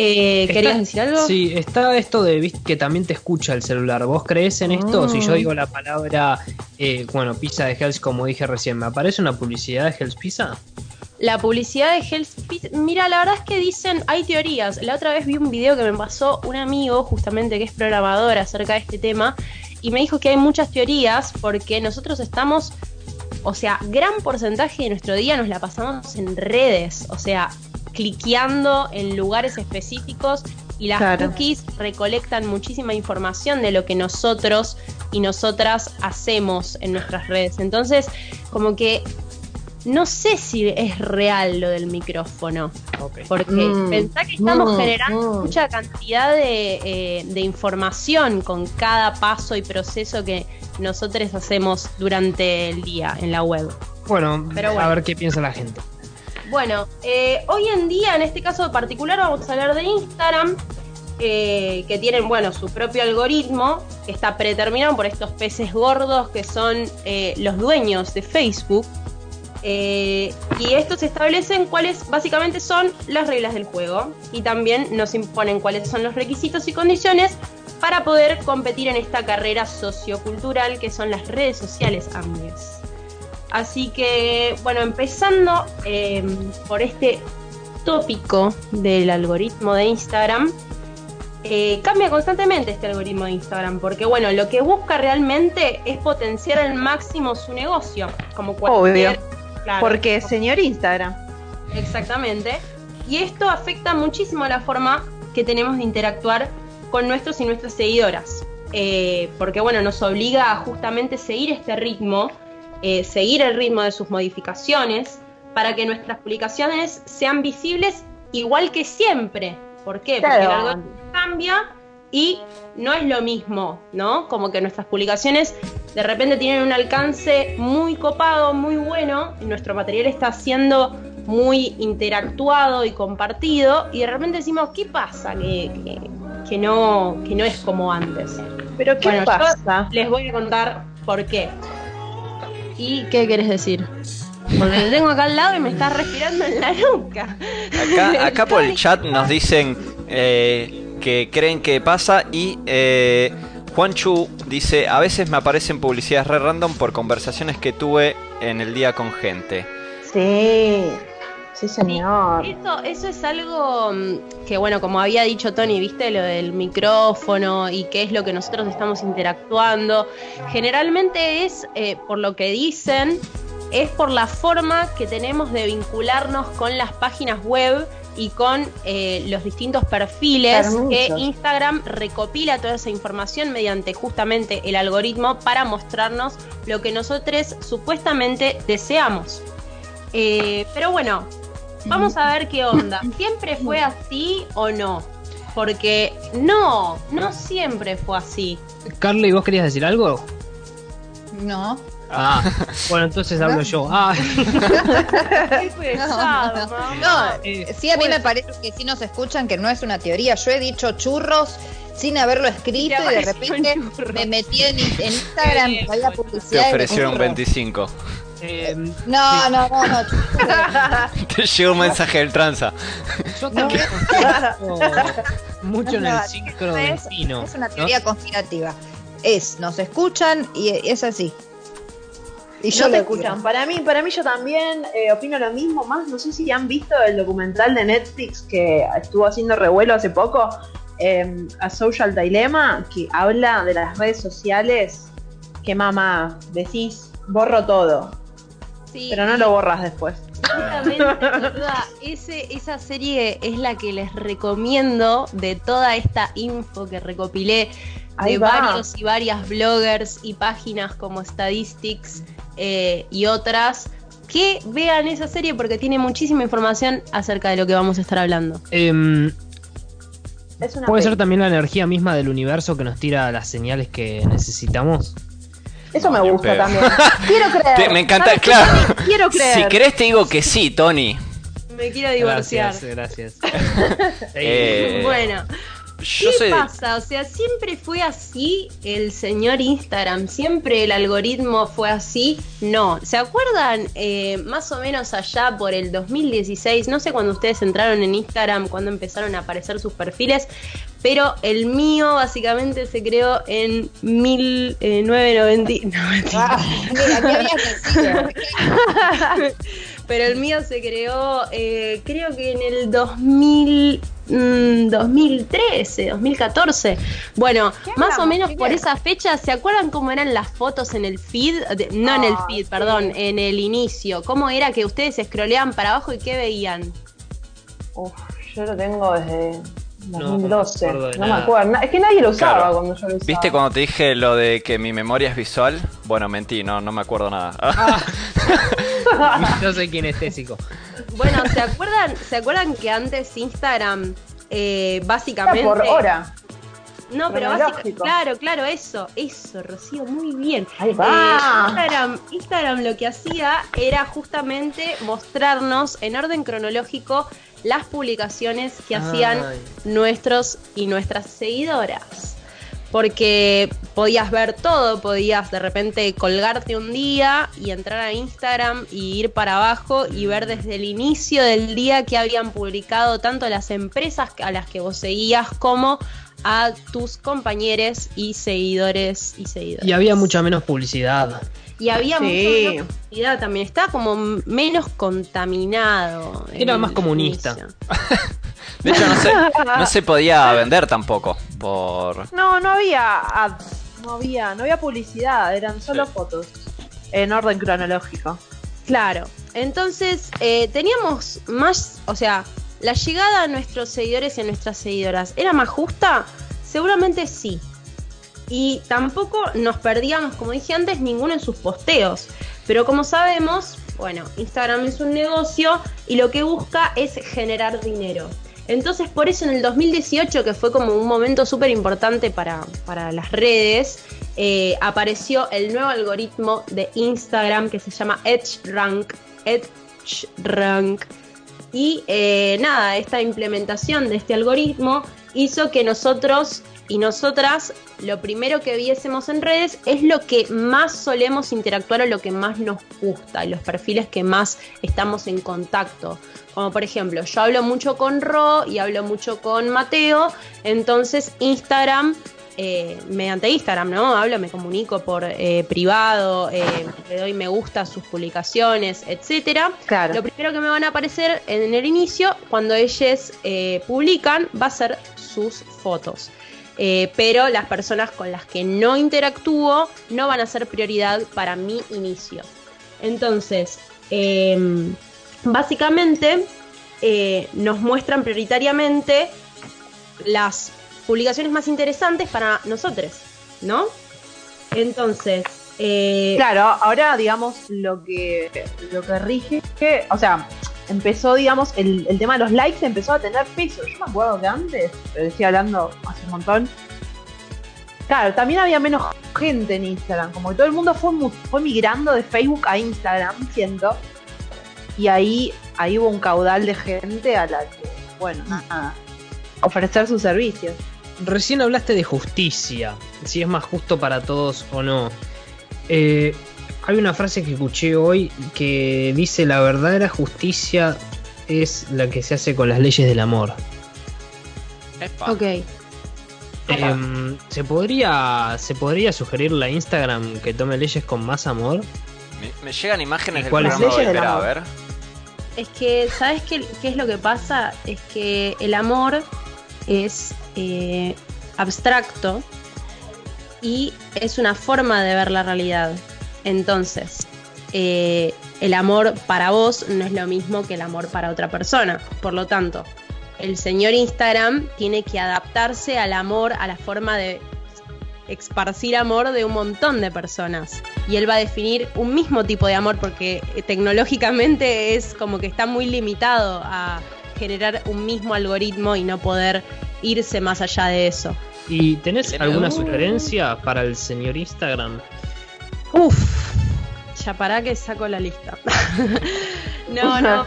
Eh, Está- ¿Querías decir algo? Sí, está esto de viste, que también te escucha el celular. ¿Vos crees en esto? Si yo digo la palabra, eh, bueno, pizza de Hells, como dije recién, ¿me aparece una publicidad de Hells Pizza? La publicidad de Hell's Pizza. Mira, la verdad es que dicen, hay teorías. La otra vez vi un video que me pasó un amigo, justamente que es programador, acerca de este tema, y me dijo que hay muchas teorías porque nosotros estamos, o sea, gran porcentaje de nuestro día nos la pasamos en redes, o sea, cliqueando en lugares específicos y las Claro. cookies recolectan muchísima información de lo que nosotros y nosotras hacemos en nuestras redes. Entonces, como que no sé si es real lo del micrófono. Porque Mm, pensá que estamos mm, generando mm. mucha cantidad de, eh, de información con cada paso y proceso que nosotros hacemos durante el día en la web. Bueno, Pero a ver qué piensa la gente. Bueno, eh, hoy en día, en este caso particular, vamos a hablar de Instagram. que tienen, bueno, su propio algoritmo, que está predeterminado por estos peces gordos que son eh, los dueños de Facebook. Eh, y estos establecen cuáles básicamente son las reglas del juego y también nos imponen cuáles son los requisitos y condiciones para poder competir en esta carrera sociocultural que son las redes sociales amigues. Así que, bueno, empezando eh, por este tópico del algoritmo de Instagram, eh, cambia constantemente este algoritmo de Instagram, porque bueno, lo que busca realmente es potenciar al máximo su negocio, como cualquier... Obvio. Claro, Porque señor Instagram. Exactamente. Y esto afecta muchísimo la forma que tenemos de interactuar con nuestros y nuestras seguidoras. Eh, porque bueno, nos obliga a justamente seguir este ritmo, eh, seguir el ritmo de sus modificaciones, para que nuestras publicaciones sean visibles igual que siempre. ¿Por qué? Porque el algoritmo cambia y no es lo mismo, ¿no? Como que nuestras publicaciones de repente tienen un alcance muy copado, muy bueno, y nuestro material está siendo muy interactuado y compartido, y de repente decimos, ¿qué pasa? Que, que- que no, que no es como antes. Pero ¿qué Bueno, yo pasa? les voy a contar por qué. ¿Y qué querés decir? Porque lo tengo acá al lado y me está respirando en la nuca. Acá, acá por el chat nos dicen eh, que creen que pasa y eh, Juanchu dice, a veces me aparecen publicidades re random por conversaciones que tuve en el día con gente. Sí, sí señor. Eso, eso es algo mm, que, bueno, como había dicho Tony, viste, lo del micrófono y qué es lo que nosotros estamos interactuando. Generalmente es, eh, por lo que dicen, es por la forma que tenemos de vincularnos con las páginas web y con eh, los distintos perfiles Permisos. que Instagram recopila toda esa información mediante justamente el algoritmo para mostrarnos lo que nosotros supuestamente deseamos. Eh, pero bueno, vamos a ver qué onda. ¿Siempre fue así o no? Porque no, no siempre fue así. Carly, ¿vos querías decir algo? No. Ah, bueno, entonces hablo yo. Ah, Qué pesado, no, Eh, sí, a mí pues- me parece que sí nos escuchan, que no es una teoría. Yo he dicho churros sin haberlo escrito y de repente me metí en, en Instagram había Te publicidad. de ofrecieron churros. 25. Eh, No, no, no, no. Te llegó un mensaje del tranza. yo también mucho en el No, ciclo es, del pino. es una ¿no? teoría conspirativa. Es, nos escuchan y es así. Y no lo te escuchan. quiero. Para mí, para mí yo también eh, opino lo mismo. Más, no sé si han visto el documental de Netflix que estuvo haciendo revuelo hace poco, eh, A Social Dilemma, que habla de las redes sociales. Que mamá, decís, borro todo, Sí, pero no lo borras después. Justamente, boluda, ese, esa serie es la que les recomiendo de toda esta info que recopilé Ahí de va. varios y varias bloggers y páginas como Statistics eh, y otras. Que vean esa serie porque tiene muchísima información acerca de lo que vamos a estar hablando. Em, Es una Puede peli. ser también la energía misma del universo que nos tira las señales que necesitamos. Eso me No, gusta pedo. también. Quiero creer. Te- me encanta, ¿Sabes qué, claro. Tony? Quiero creer. Si querés te digo que sí, Tony. Me quiero divorciar. Gracias, gracias. Eh, bueno, Yo ¿Qué soy pasa? O sea, siempre fue así el señor Instagram, siempre el algoritmo fue así. No, ¿se acuerdan eh, más o menos allá por el 2016? No sé cuando ustedes entraron en Instagram, cuando empezaron a aparecer sus perfiles, pero el mío básicamente se creó en 1990. No, mentira. Ah. Pero el mío se creó, eh, creo que en el 2000, mm, 2013, 2014. Bueno, más o menos por esa fecha, ¿se acuerdan cómo eran las fotos en el feed? De- no en el Ah, feed, sí. perdón, en el inicio. ¿Cómo era que ustedes scrolleaban para abajo y qué veían? Uf, yo lo tengo desde 2012. no me acuerdo No, me Es que nadie lo usaba Claro. cuando yo lo usaba. ¿Viste cuando te dije lo de que mi memoria es visual? Bueno, mentí, no, no me acuerdo nada. Yo soy kinestésico. Bueno, ¿se acuerdan, ¿se acuerdan que antes Instagram eh, Era básicamente... por hora. No, pero básicamente, claro, claro, eso, eso, Rocío, muy bien. Ahí Eh, va. Instagram, Instagram lo que hacía era justamente mostrarnos en orden cronológico las publicaciones que hacían Ay. nuestros y nuestras seguidoras. Porque podías ver todo, podías de repente colgarte un día y entrar a Instagram y ir para abajo y ver desde el inicio del día que habían publicado tanto las empresas a las que vos seguías como a tus compañeros y seguidores y seguidores. Y había mucha menos publicidad. Y había Sí. mucha menos publicidad también, estaba como menos contaminado. Era más comunista. De hecho, no se, no se podía vender tampoco. Por. No, no había ads, no había, no había publicidad, eran solo Sí. fotos en orden cronológico. Claro, entonces eh, teníamos más, o sea, la llegada a nuestros seguidores y a nuestras seguidoras, ¿era más justa? Seguramente sí. Y tampoco nos perdíamos, como dije antes, ninguno en sus posteos. Pero como sabemos, bueno, Instagram es un negocio y lo que busca es generar dinero. Entonces, por eso en el 2018, que fue como un momento súper importante para, para las redes, eh, apareció el nuevo algoritmo de Instagram que se llama EdgeRank. EdgeRank. Y eh, nada, esta implementación de este algoritmo hizo que nosotros y nosotras lo primero que viésemos en redes es lo que más solemos interactuar o lo que más nos gusta, y los perfiles que más estamos en contacto. Como por ejemplo, yo hablo mucho con Ro y hablo mucho con Mateo, entonces Instagram, eh, mediante Instagram, ¿no? Hablo, me comunico por eh, privado, eh, le doy me gusta a sus publicaciones, etcétera. Claro. Lo primero que me van a aparecer en el inicio, cuando ellos eh, publican, va a ser sus fotos. Eh, pero las personas con las que no interactúo no van a ser prioridad para mi inicio. Entonces, em, básicamente eh, nos muestran prioritariamente las publicaciones más interesantes para nosotros, ¿no? Entonces, eh, Claro, ahora digamos lo que lo que rige, que, o sea, empezó digamos el, el tema de los likes empezó a tener peso. Yo me acuerdo que antes, lo estoy hablando hace un montón. Claro, también había menos gente en Instagram, como que todo el mundo fue, fue migrando de Facebook a Instagram, siento. Y ahí, ahí hubo un caudal de gente a la que, bueno, nada, ofrecer sus servicios. Recién hablaste de justicia, si es más justo para todos o no. Eh, hay una frase que escuché hoy que dice la verdadera justicia es la que se hace con las leyes del amor. Epa. ok. Em, ¿se, podría, ¿Se podría sugerirle a Instagram que tome leyes con más amor? Me, me llegan imágenes ¿Y del cuáles? programa Leyes del a amor. ver. Es que, ¿sabes qué, qué es lo que pasa? Es que el amor es eh, abstracto y es una forma de ver la realidad. Entonces, eh, el amor para vos no es lo mismo que el amor para otra persona. Por lo tanto, el señor Instagram tiene que adaptarse al amor, a la forma de esparcir amor de un montón de personas. Y él va a definir un mismo tipo de amor porque eh, tecnológicamente es como que está muy limitado a generar un mismo algoritmo y no poder irse más allá de eso. ¿Y tenés alguna sugerencia para el señor Instagram? Uf, ya para que saco la lista. no, no.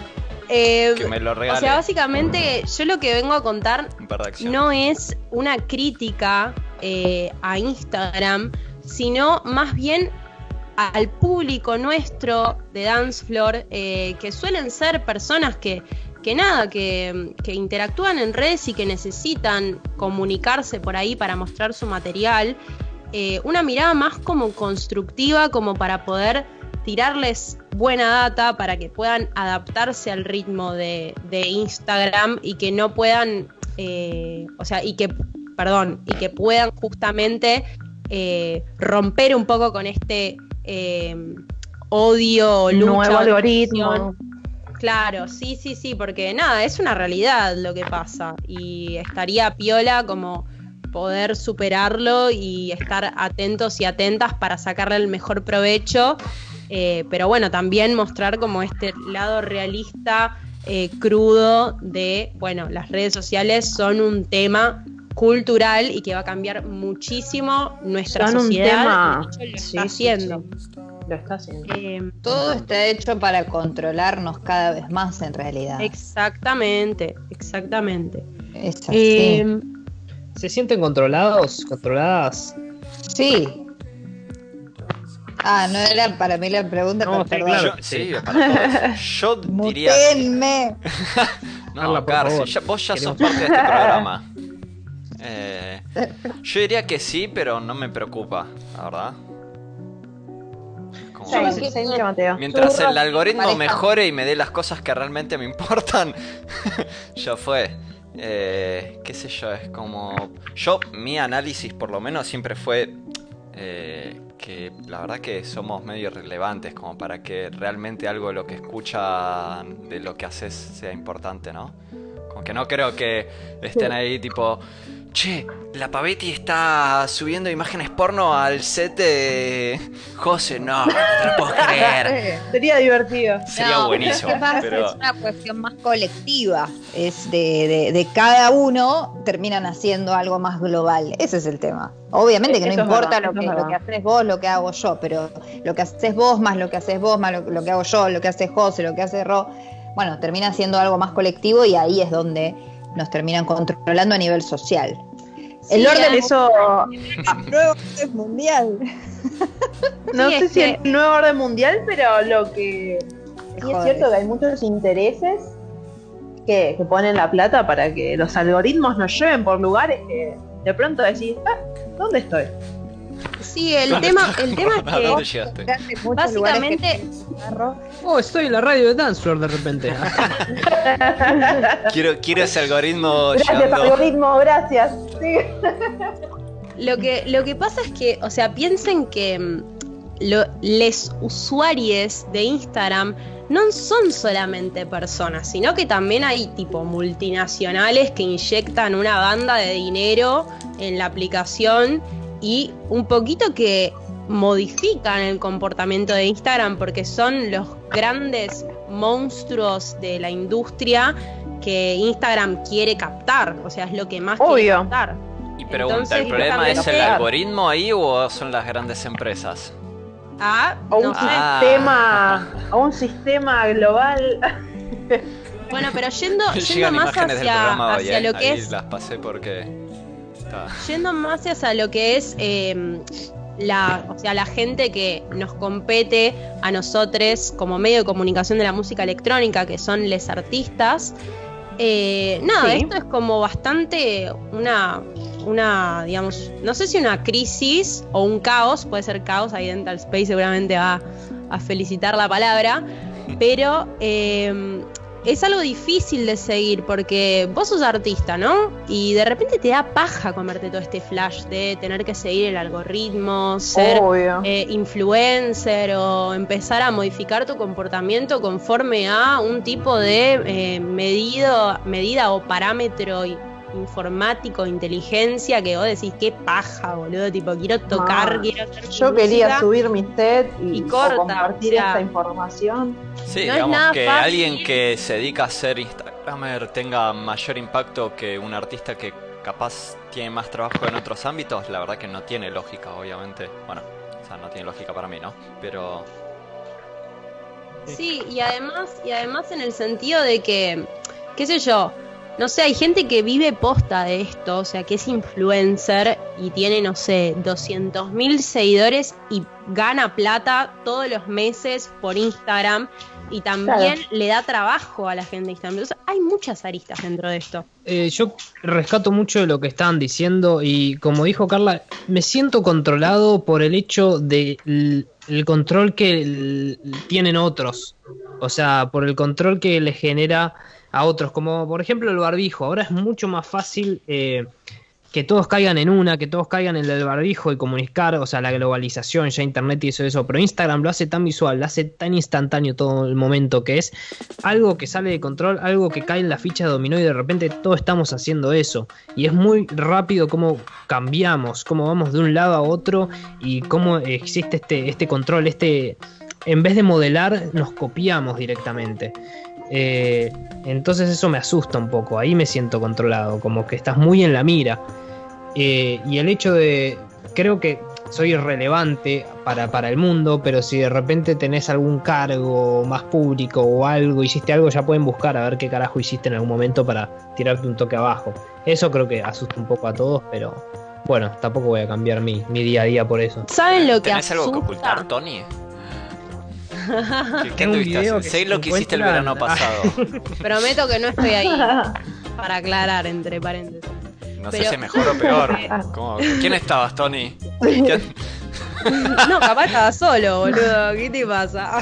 Eh, Que me lo o sea, básicamente yo lo que vengo a contar no es una crítica eh, a Instagram, sino más bien al público nuestro de Dance Floor, eh, que suelen ser personas que, que nada, que, que interactúan en redes y que necesitan comunicarse por ahí para mostrar su material. Eh, una mirada más como constructiva, como para poder tirarles buena data para que puedan adaptarse al ritmo de, de Instagram y que no puedan, eh, o sea, y que, perdón, y que puedan justamente eh, romper un poco con este eh, odio, lucha, Nuevo algoritmo. Claro, sí, sí, sí, porque nada, es una realidad lo que pasa y estaría piola como poder superarlo y estar atentos y atentas para sacarle el mejor provecho, eh, pero bueno, también mostrar como este lado realista, eh, crudo de, bueno, las redes sociales son un tema cultural y que va a cambiar muchísimo nuestra Son un sociedad tema- y de hecho lo sí, está sí, haciendo. lo está haciendo. Eh, Todo está hecho para controlarnos cada vez más en realidad. exactamente, exactamente. Es así. ¿Se sienten controlados? ¿Controladas? sí. Ah, no era para mí la pregunta, No, pero sí, claro. Yo, sí, para todos. Yo diría. Mutenme. No, Carla, por Car, favor. si ya- vos ya sos parte de este programa. Eh, yo diría que sí, pero no me preocupa, la verdad. Como- Sí, me sí, sí, Mateo. Mientras el algoritmo mejore y me dé las cosas que realmente me importan, ya fue. Eh, qué sé yo, es como... Yo, mi análisis por lo menos siempre fue eh, que la verdad que somos medio irrelevantes como para que realmente algo de lo que escuchan, de lo que haces, sea importante, ¿no? Como que no creo que estén ahí tipo... Che, la Pavetti está subiendo imágenes porno al set de José. No, no te lo puedo creer. Sería divertido. Sería No, buenísimo. Pero Es una cuestión más colectiva. Es de, de- de cada uno terminan haciendo algo más global. Ese es el tema. Obviamente que Eso no importa verdad, lo, que, lo que haces vos, lo que hago yo, pero lo que haces vos más lo que haces vos más lo, lo que hago yo, lo que hace José, lo que hace Ro, bueno, termina siendo algo más colectivo y ahí es donde nos terminan controlando a nivel social. El orden Eso, nuevo orden mundial. no Sí, sé es si que- el nuevo orden mundial, pero lo que sí es cierto que hay muchos intereses que, que ponen la plata para que los algoritmos nos lleven por lugares que de pronto decís, ah, ¿dónde estoy? Sí, el tema, el tema ¿A es dónde que llegaste? básicamente Oh, estoy en la radio de Dance Floor de repente. Quiero, quiero ese algoritmo Gracias, llegando. algoritmo, gracias. Sí. Lo que, lo que pasa es que, o sea, piensen que mm, lo- les usuarios de Instagram no son solamente personas, sino que también hay tipo multinacionales que inyectan una banda de dinero en la aplicación y un poquito que modifican el comportamiento de Instagram porque son los grandes monstruos de la industria que Instagram quiere captar, o sea, es lo que más quiere captar. Y pregunta, Entonces, ¿el problema es el algoritmo ahí o son las grandes empresas? Ah, A un no. Ah. sistema, a un sistema global. Bueno, pero yendo, más hacia, hacia ahí, lo que ahí es, las pasé porque... está- yendo más hacia lo que es eh, la, o sea, la gente que nos compete a nosotros como medio de comunicación de la música electrónica, que son les artistas. eh, nada, Sí. esto es como bastante una, una, digamos, no sé si una crisis o un caos, puede ser caos, ahí Dental Space seguramente va a felicitar la palabra, pero eh, es algo difícil de seguir porque vos sos artista, ¿no? Y de repente te da paja comerte todo este flash de tener que seguir el algoritmo, ser eh, influencer o empezar a modificar tu comportamiento conforme a un tipo de eh, medido, medida o parámetro informático, inteligencia, que vos decís, qué paja, boludo, tipo, quiero tocar, quiero hacer Yo quería subir mi set y, corta, compartir o sea. esta información. Sí, No es digamos nada que fácil. alguien que se dedica a ser Instagramer tenga mayor impacto que un artista que capaz tiene más trabajo en otros ámbitos, la verdad que no tiene lógica, obviamente. Bueno, o sea, no tiene lógica para mí, ¿no? Pero... Sí, y además, y además en el sentido de que, qué sé yo, no sé, hay gente que vive posta de esto, o sea, que es influencer y tiene, no sé, 200 mil seguidores y gana plata todos los meses por Instagram y también Claro. le da trabajo a la gente de Instagram. Entonces, hay muchas aristas dentro de esto. Eh, yo rescato mucho de lo que estaban diciendo y como dijo Carla, me siento controlado por el hecho de l- el control que tienen otros, o sea, por el control que les genera a otros, como por ejemplo el barbijo. Ahora es mucho más fácil eh, que todos caigan en una, que todos caigan en el barbijo y comunicar, o sea, la globalización, ya internet y eso, eso, pero Instagram lo hace tan visual, lo hace tan instantáneo todo el momento que es algo que sale de control, algo que cae en la ficha de dominó y de repente todos estamos haciendo eso. Y es muy rápido cómo cambiamos, cómo vamos de un lado a otro y cómo existe este, este control, este... En vez de modelar, nos copiamos directamente. Eh, entonces eso me asusta un poco, ahí me siento controlado, como que estás muy en la mira. Eh, y el hecho de, creo que soy irrelevante para, para el mundo, pero si de repente tenés algún cargo más público o algo, hiciste algo, ya pueden buscar a ver qué carajo hiciste en algún momento para tirarte un toque abajo. Eso creo que asusta un poco a todos, pero bueno, tampoco voy a cambiar mi, mi día a día por eso. ¿Saben lo que ¿Tenés algo que ocultar, Tony? ¿Qué, qué Tengo un anduviste video haciendo? que Sé lo que hiciste el verano pasado. Prometo que no estoy ahí. Para aclarar, entre paréntesis. No sé si es mejor o peor. ¿Cómo? ¿Con quién estabas, Tony? ¿Qué- No, capaz estaba solo, boludo. ¿Qué te pasa?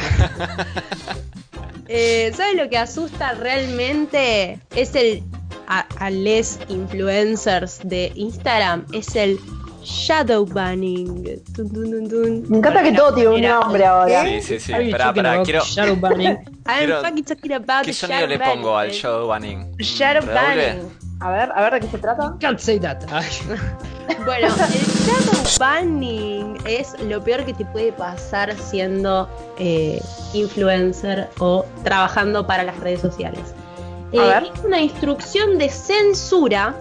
Eh, ¿Sabes lo que asusta realmente? Es el. A, a les influencers de Instagram. Es el shadow banning. Me encanta que todo tiene un nombre ahora. Sí, sí, sí. Esperá, about quiero. shadow banning? I'm Quiero- fucking talking about ¿Qué the sonido shadow le pongo al banning. shadow banning? Shadow banning. A ver, a ver de qué se trata. Can't say that. Bueno, el shadow banning es lo peor que te puede pasar siendo eh, influencer o trabajando para las redes sociales. A Eh, ver. Es una instrucción de censura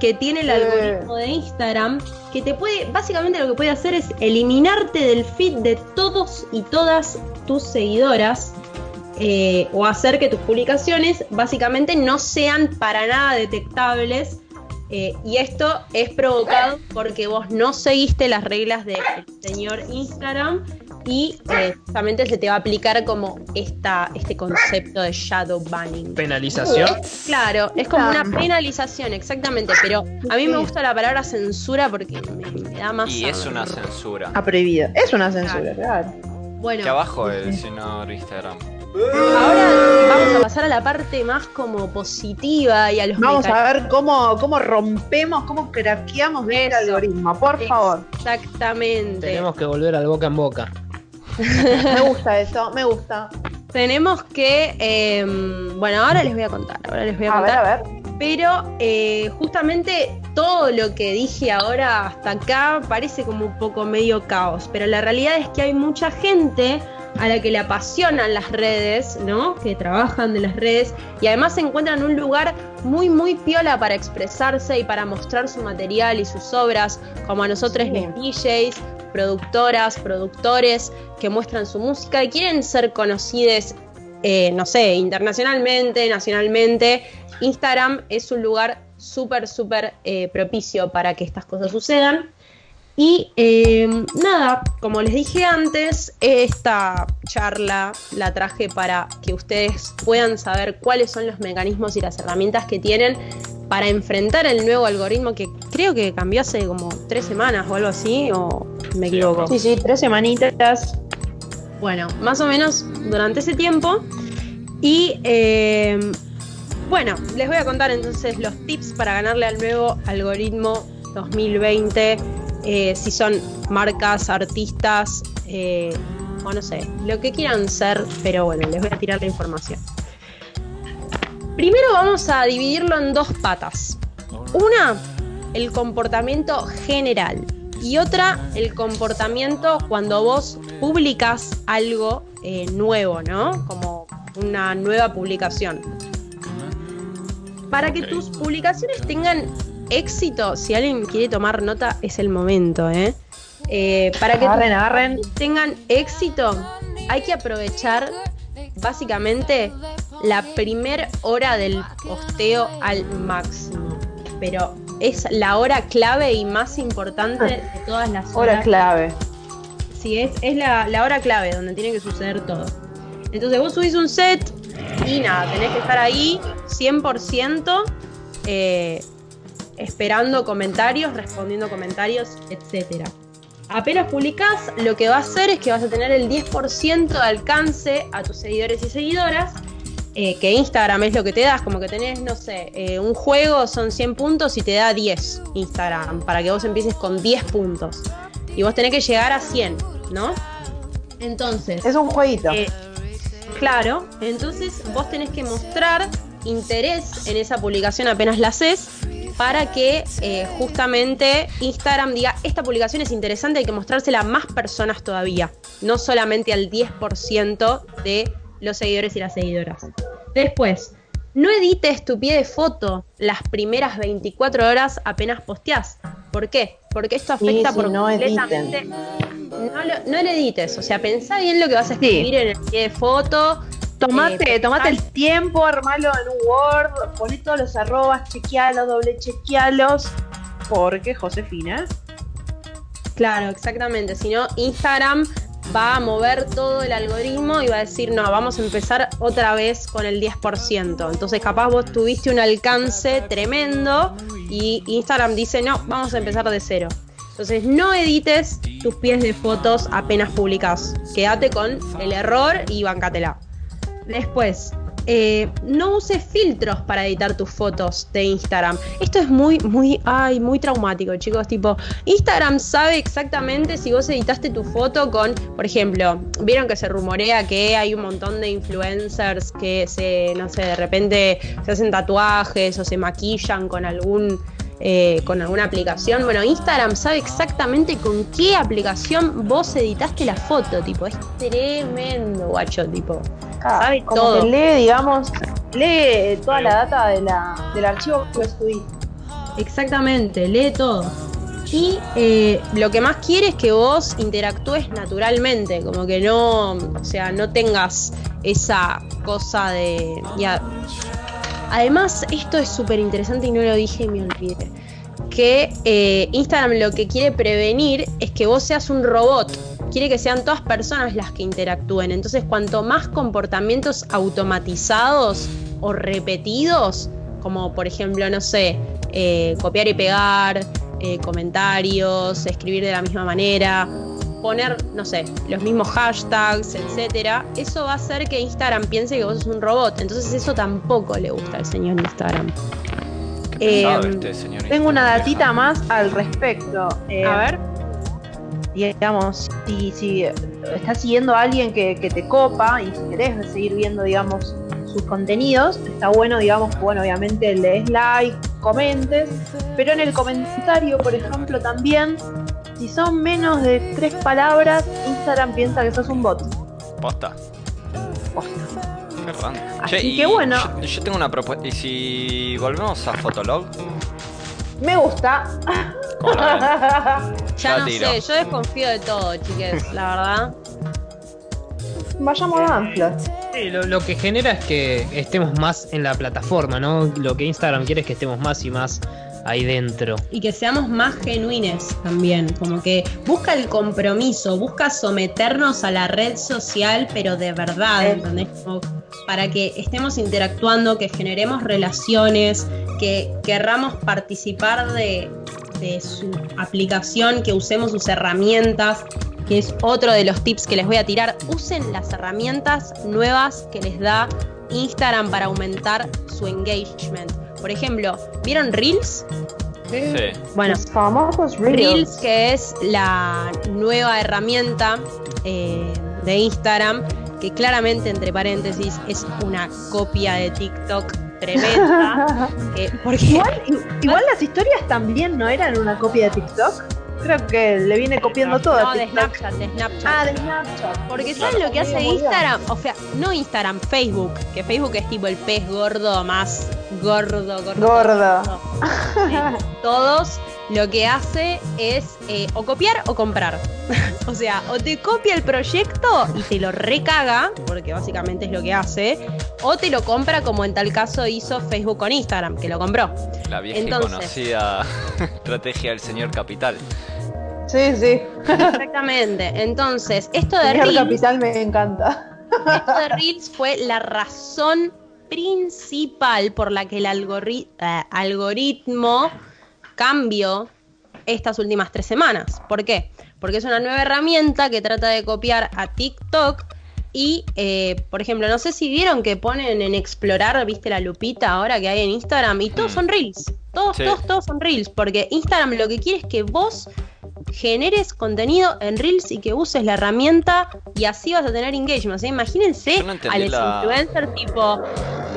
que tiene el algoritmo de Instagram que te puede, básicamente lo que puede hacer es eliminarte del feed de todos y todas tus seguidoras eh, o hacer que tus publicaciones básicamente no sean para nada detectables. eh, y esto es provocado porque vos no seguiste las reglas del señor Instagram y eh, justamente se te va a aplicar como esta, este concepto de shadow banning. Penalización. Claro, es como una Claro. penalización, exactamente, pero a mí me gusta la palabra censura porque me, me da más... Y es una censura. Ah, prohibido. Es una censura, claro. Bueno, Que abajo el señor Instagram. ahora vamos a pasar a la parte más como positiva y a los Vamos mecanismos. a ver cómo, cómo rompemos, cómo craqueamos este Eso. algoritmo, por favor. Exactamente. Tenemos que volver al boca en boca. Me gusta eso, me gusta. Tenemos que, eh, bueno, ahora les voy a contar, ahora les voy a A ver, a ver. Pero eh, justamente todo lo que dije ahora hasta acá parece como un poco medio caos, pero la realidad es que hay mucha gente a la que le apasionan las redes, ¿no? Que trabajan de las redes y además se encuentran en un lugar muy, muy piola para expresarse y para mostrar su material y sus obras, como a nosotros Sí. les DJs, productoras, productores que muestran su música y quieren ser conocidos, eh, no sé, internacionalmente, nacionalmente. Instagram es un lugar súper, súper eh, propicio para que estas cosas sucedan. Y eh, nada, como les dije antes, esta charla la traje para que ustedes puedan saber cuáles son los mecanismos y las herramientas que tienen para enfrentar el nuevo algoritmo que creo que cambió hace como tres semanas o algo así, o me equivoco. Sí, sí, tres semanitas. Bueno, más o menos durante ese tiempo. Y eh, bueno, les voy a contar entonces los tips para ganarle al nuevo algoritmo 2020. eh, si son marcas, artistas, eh, o no sé, lo que quieran ser, pero bueno, les voy a tirar la información. Primero vamos a dividirlo en dos patas. Una, el comportamiento general. Y otra, el comportamiento cuando vos publicas algo eh, nuevo, ¿no? Como una nueva publicación. Para que tus publicaciones tengan éxito, si alguien quiere tomar nota, es el momento, ¿eh? Eh, para que tus Agarren, agarren. tengan éxito, hay que aprovechar básicamente la primer hora del posteo al máximo. Pero es la hora clave y más importante de todas las Hora horas. clave. Sí, es, es la, la hora clave donde tiene que suceder todo. Entonces vos subís un set y nada, tenés que estar ahí 100% eh, esperando comentarios, respondiendo comentarios, etcétera. Apenas publicás, lo que va a hacer es que vas a tener el 10% de alcance a tus seguidores y seguidoras, eh, que Instagram es lo que te das, como que tenés, no sé, eh, un juego son 100 puntos y te da 10 Instagram, para que vos empieces con 10 puntos. Y vos tenés que llegar a 100, ¿no? Entonces... Es un jueguito. Eh, claro, entonces vos tenés que mostrar interés en esa publicación apenas la haces para que justamente Instagram diga, esta publicación es interesante, hay que mostrársela a más personas todavía, no solamente al 10% de los seguidores y las seguidoras. Después, no edites tu pie de foto las primeras 24 horas apenas posteás, ¿Por qué? Porque esto afecta sí, por no completamente. No lo, no lo edites, o sea, pensá bien lo que vas a escribir en el pie de foto. Tomate, Eh, tomate el tiempo, armalo en un Word, poné todos los arrobas, chequealos, doble chequealos. Porque Josefina. Claro, exactamente. Si no, Instagram va a mover todo el algoritmo y va a decir, no, vamos a empezar otra vez con el 10%. Entonces, capaz vos tuviste un alcance tremendo y Instagram dice, no, vamos a empezar de cero. Entonces, no edites tus pies de fotos apenas publicas. Quédate con el error y bancatela. Después, eh, no uses filtros para editar tus fotos de Instagram. Esto es muy, muy, ay, muy traumático, chicos. Tipo, Instagram sabe exactamente si vos editaste tu foto con, por ejemplo, vieron que se rumorea que hay un montón de influencers que se, no sé, de repente se hacen tatuajes o se maquillan con algún eh, con alguna aplicación. Bueno, Instagram sabe exactamente con qué aplicación vos editaste la foto, tipo, es tremendo, guacho, tipo. sabe como todo. que lee, digamos, lee toda la data de la, del archivo que vos subís. Exactamente, lee todo. Y eh, lo que más quiere es que vos interactúes naturalmente, como que no, o sea, no tengas esa cosa de... Ya. Además, esto es súper interesante y no lo dije y me olvidé. Que eh, Instagram lo que quiere prevenir es que vos seas un robot. Quiere que sean todas personas las que interactúen. Entonces, cuanto más comportamientos automatizados o repetidos, como por ejemplo, no sé, eh, copiar y pegar, eh, comentarios, escribir de la misma manera, poner, no sé, los mismos hashtags, etcétera, eso va a hacer que Instagram piense que vos sos un robot. Entonces eso tampoco le gusta al señor Instagram. ¿Qué Eh, este señor? Tengo una datita más al respecto. Eh, A ver. Digamos, si, si estás siguiendo a alguien que, que te copa y si querés seguir viendo, digamos, sus contenidos, está bueno, digamos, que, bueno, obviamente le des like, comentes, pero en el comentario, por ejemplo, también, si son menos de tres palabras, Instagram piensa que sos un bot. Posta. Qué random. Así Che, y que bueno. Yo, yo tengo una propuesta. ¿Y si volvemos a Fotolog? Me gusta. Ya no tiro. sé, yo desconfío de todo, chiques, la verdad. Vayamos a Danflor. Sí, lo, lo que genera es que estemos más en la plataforma, ¿no? Lo que Instagram quiere es que estemos más y más ahí dentro. Y que seamos más genuines también, como que busca el compromiso, busca someternos a la red social, pero de verdad, ¿entendés? Como para que estemos interactuando, que generemos relaciones, que querramos participar de, de su aplicación, que usemos sus herramientas, que es otro de los tips que les voy a tirar. Usen las herramientas nuevas que les da Instagram para aumentar su engagement. Por ejemplo, ¿vieron Reels? Sí. Bueno, Los famosos Reels, Reels. que es la nueva herramienta eh, de Instagram, que claramente, entre paréntesis, es una copia de TikTok tremenda. que- porque igual las historias también no eran una copia de TikTok. Creo que le viene copiando todo no, de. Snapchat, de Snapchat. Ah, de Snapchat. Porque Claro. ¿sabes lo que hace bien. Instagram? O sea, no Instagram, Facebook. Que Facebook es tipo el pez gordo más gordo, gordo. Gordo. Eh, Todos lo que hace es eh, o copiar o comprar. o sea, o te copia el proyecto y te lo recaga, porque básicamente es lo que hace, o te lo compra como en tal caso hizo Facebook con Instagram, que lo compró. La vieja y conocida estrategia del señor Capital. Sí, sí. Exactamente. Entonces, esto de Señor Reels, Capital me encanta. esto de Reels fue la razón principal por la que el eh, algoritmo cambió estas últimas tres semanas. ¿Por qué? Porque es una nueva herramienta que trata de copiar a TikTok y, eh, por ejemplo, no sé si vieron que ponen en explorar, viste la lupita ahora que hay en Instagram y todos son reels. Todos, Sí. todos, todos son reels. Porque Instagram lo que quiere es que vos generes contenido en Reels y que uses la herramienta y así vas a tener engagement. O sea, imagínense no a los la- influencers tipo,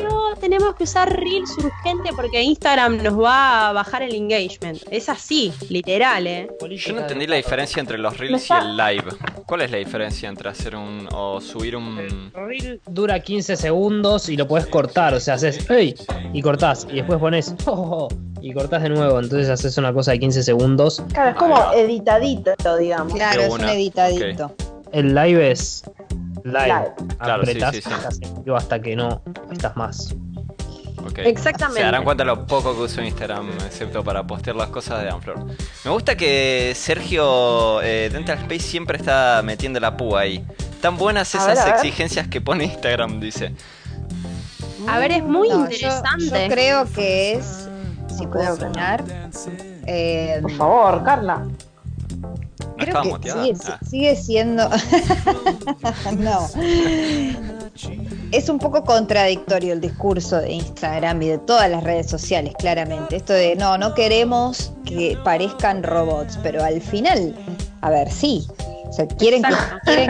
no, tenemos que usar Reels urgente porque Instagram nos va a bajar el engagement. Es así, literal, ¿eh? Yo no entendí la diferencia entre los reels y el live. ¿Cuál es la diferencia entre hacer un o subir un Reel dura 15 segundos y lo puedes cortar, o sea, haces ¡Ey! y cortás y después pones ¡Oh! Y cortás de nuevo, entonces haces una cosa de 15 segundos. Claro, es como editadito, digamos. Claro, es un editadito. El live es live. Live. Claro, Apretás sí, sí. hasta que no estás más. Exactamente. Se darán cuenta lo poco que uso Instagram, excepto para postear las cosas de Anflor. Me gusta que Sergio eh, Dental Space siempre está metiendo la púa ahí. Tan buenas A esas ver, a ver. exigencias que pone Instagram, dice. A ver, es muy No, yo- interesante. Yo, creo que es, si puedo opinar, eh, Por favor, Carla. ¿No creo que sigue, Ah. sigue siendo... no. Es un poco contradictorio el discurso de Instagram y de todas las redes sociales, claramente. Esto de, no, no queremos que parezcan robots, pero al final, a ver, sí. O sea, quieren que, quieren,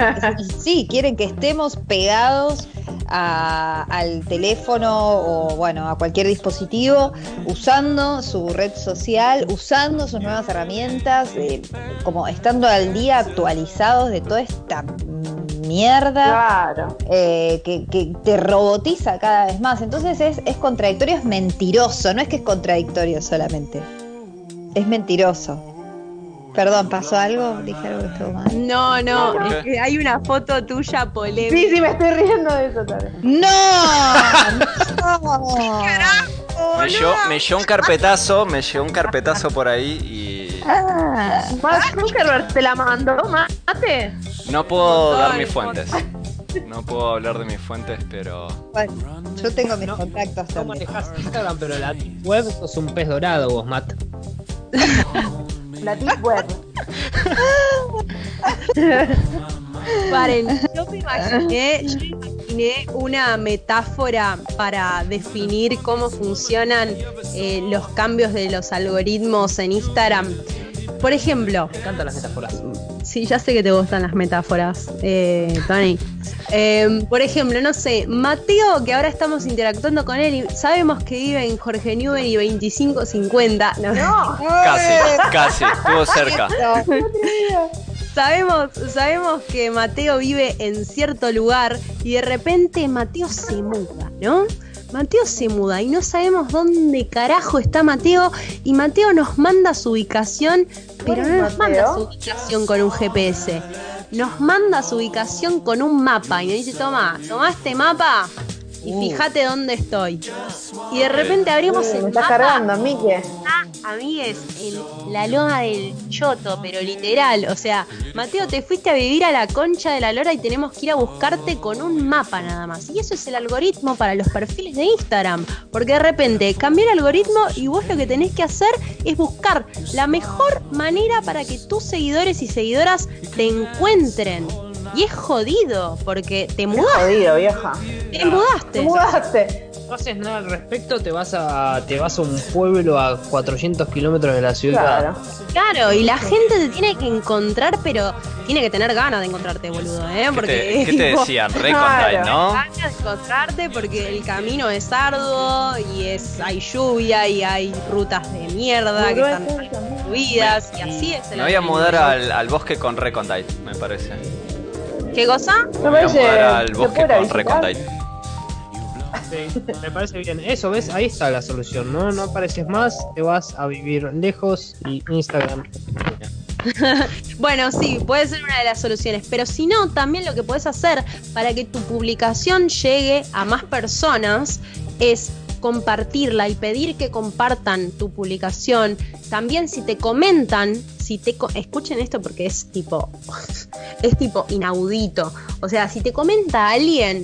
sí, quieren que estemos pegados a- al teléfono o bueno, a cualquier dispositivo, usando su red social, usando sus nuevas herramientas, eh, como estando al día actualizados de toda esta mierda Claro. eh, que, que te robotiza cada vez más. Entonces es, es contradictorio, es mentiroso, no es que es contradictorio solamente. Es mentiroso. Perdón, ¿pasó algo? Dije algo que estuvo mal. No, no, es que hay una foto tuya polémica. Sí, sí, me estoy riendo de eso también. ¡No! ¡No! Me llevó, me llevó un carpetazo, me llevó un carpetazo por ahí y Ah, Mark Zuckerberg te la mandó, mate. no puedo dar mis fuentes. No puedo hablar de mis fuentes, pero bueno, yo tengo mis No, contactos No también. manejas Instagram, pero la web sos un pez dorado vos, Matt. La Deep Web. Paren, yo me imaginé, yo me imaginé una metáfora para definir cómo funcionan eh, los cambios de los algoritmos en Instagram. Por ejemplo, Me encantan las metáforas. Sí, ya sé que te gustan las metáforas, eh, Tony. Eh, por ejemplo, no sé, Mateo, que ahora estamos interactuando con él y sabemos que vive en Jorge Newben y 2550. No, No. casi, casi, estuvo cerca. Sabemos, sabemos que Mateo vive en cierto lugar y de repente Mateo se muda, ¿no? Mateo se muda y no sabemos dónde carajo está Mateo y Mateo nos manda su ubicación, pero no nos manda su ubicación con un GPS. Nos manda su ubicación con un mapa y nos dice, toma, toma este mapa y fíjate dónde estoy. Y de repente abrimos Uh, el me estás mapa cargando, Mike. está, amigues, en la loma del choto, pero literal. O sea, Mateo, te fuiste a vivir a la concha de la lora y tenemos que ir a buscarte con un mapa nada más. Y eso es el algoritmo para los perfiles de Instagram. Porque de repente cambia el algoritmo y vos lo que tenés que hacer es buscar la mejor manera para que tus seguidores y seguidoras te encuentren. Y es jodido, porque te mudaste. Jodido, vieja. Te mudaste. Te mudaste. No haces nada al respecto, te vas a te vas a un pueblo a 400 kilómetros de la ciudad. Claro. Claro, y la gente te tiene que encontrar, pero tiene que tener ganas de encontrarte, boludo, ¿eh? ¿Qué Porque te, qué te decían? Recondite, ¿no? ganas de encontrarte porque el camino es arduo y es hay lluvia y hay rutas de mierda que están destruidas y así es el Me voy a mudar al, al bosque con Recondite, me parece. ¿Qué cosa? Me Me voy a parece. me parece bien. Eso, ¿ves? Ahí está la solución, ¿no? No apareces más, te vas a vivir lejos y Instagram. Bueno, sí, puede ser una de las soluciones, pero si no, también lo que puedes hacer para que tu publicación llegue a más personas es compartirla y pedir que compartan tu publicación. También si te comentan, si te escuchen esto porque es tipo es tipo inaudito. O sea, si te comenta alguien,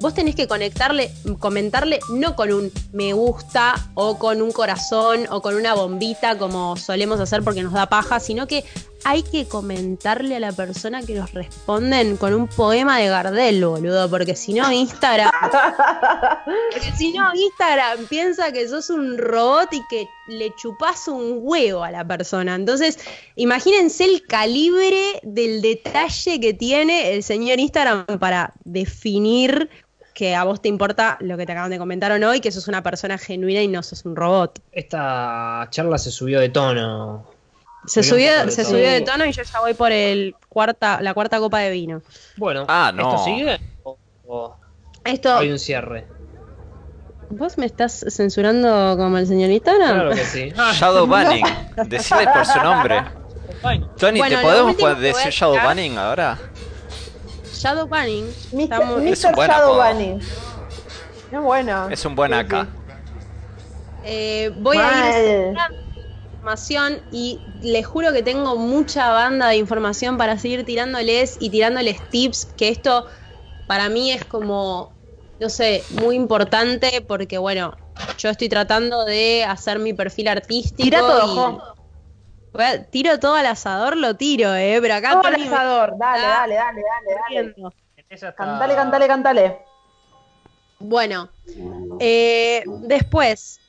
vos tenés que conectarle, comentarle no con un me gusta o con un corazón o con una bombita como solemos hacer porque nos da paja, sino que hay que comentarle a la persona que nos responden con un poema de Gardel, boludo, porque si no Instagram, si no Instagram piensa que sos un robot y que le chupás un huevo a la persona. Entonces, imagínense el calibre del detalle que tiene el señor Instagram para definir que a vos te importa lo que te acaban de comentar o no y que sos una persona genuina y no sos un robot. Esta charla se subió de tono. Se Subió se tono. subió de tono y yo ya voy por el cuarta, la cuarta copa de vino. Bueno, Ah, no. ¿esto sigue? ¿O, o Esto, hay un cierre? ¿Vos me estás censurando como el señor Instagram? Claro que sí. Shadow Banning. Decirle por su nombre. Tony, Bueno, ¿te podemos decir Shadow Banning ahora? Shadow Banning. Mr. estamos- Es un Mr. buen Shadow. Bunny. Es bueno. Es un buen Sí, acá. Eh, voy a ir. Información y les juro que tengo mucha banda de información para seguir tirándoles y tirándoles tips, que esto para mí es como, no sé, muy importante porque bueno, yo estoy tratando de hacer mi perfil artístico. Tira todo, y- Jo. Voy a- tiro todo al asador, lo tiro, eh, pero acá Todo Tony el me asador. Dale, dale, dale, dale, dale. Cantale, cantale, cantale. Bueno, eh, después,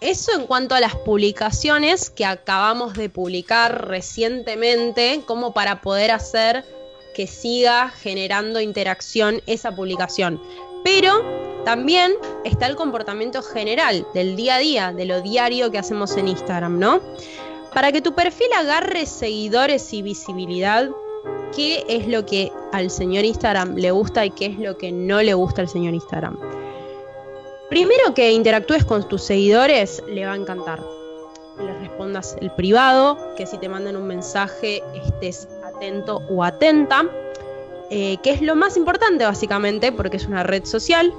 eso en cuanto a las publicaciones que acabamos de publicar recientemente, como para poder hacer que siga generando interacción esa publicación. Pero también está el comportamiento general del día a día, de lo diario que hacemos en Instagram, ¿no? Para que tu perfil agarre seguidores y visibilidad, qué es lo que al señor Instagram le gusta y qué es lo que no le gusta al señor Instagram. Primero que interactúes con tus seguidores, le va a encantar. Les respondas el privado, que si te mandan un mensaje estés atento o atenta, eh, que es lo más importante básicamente porque es una red social,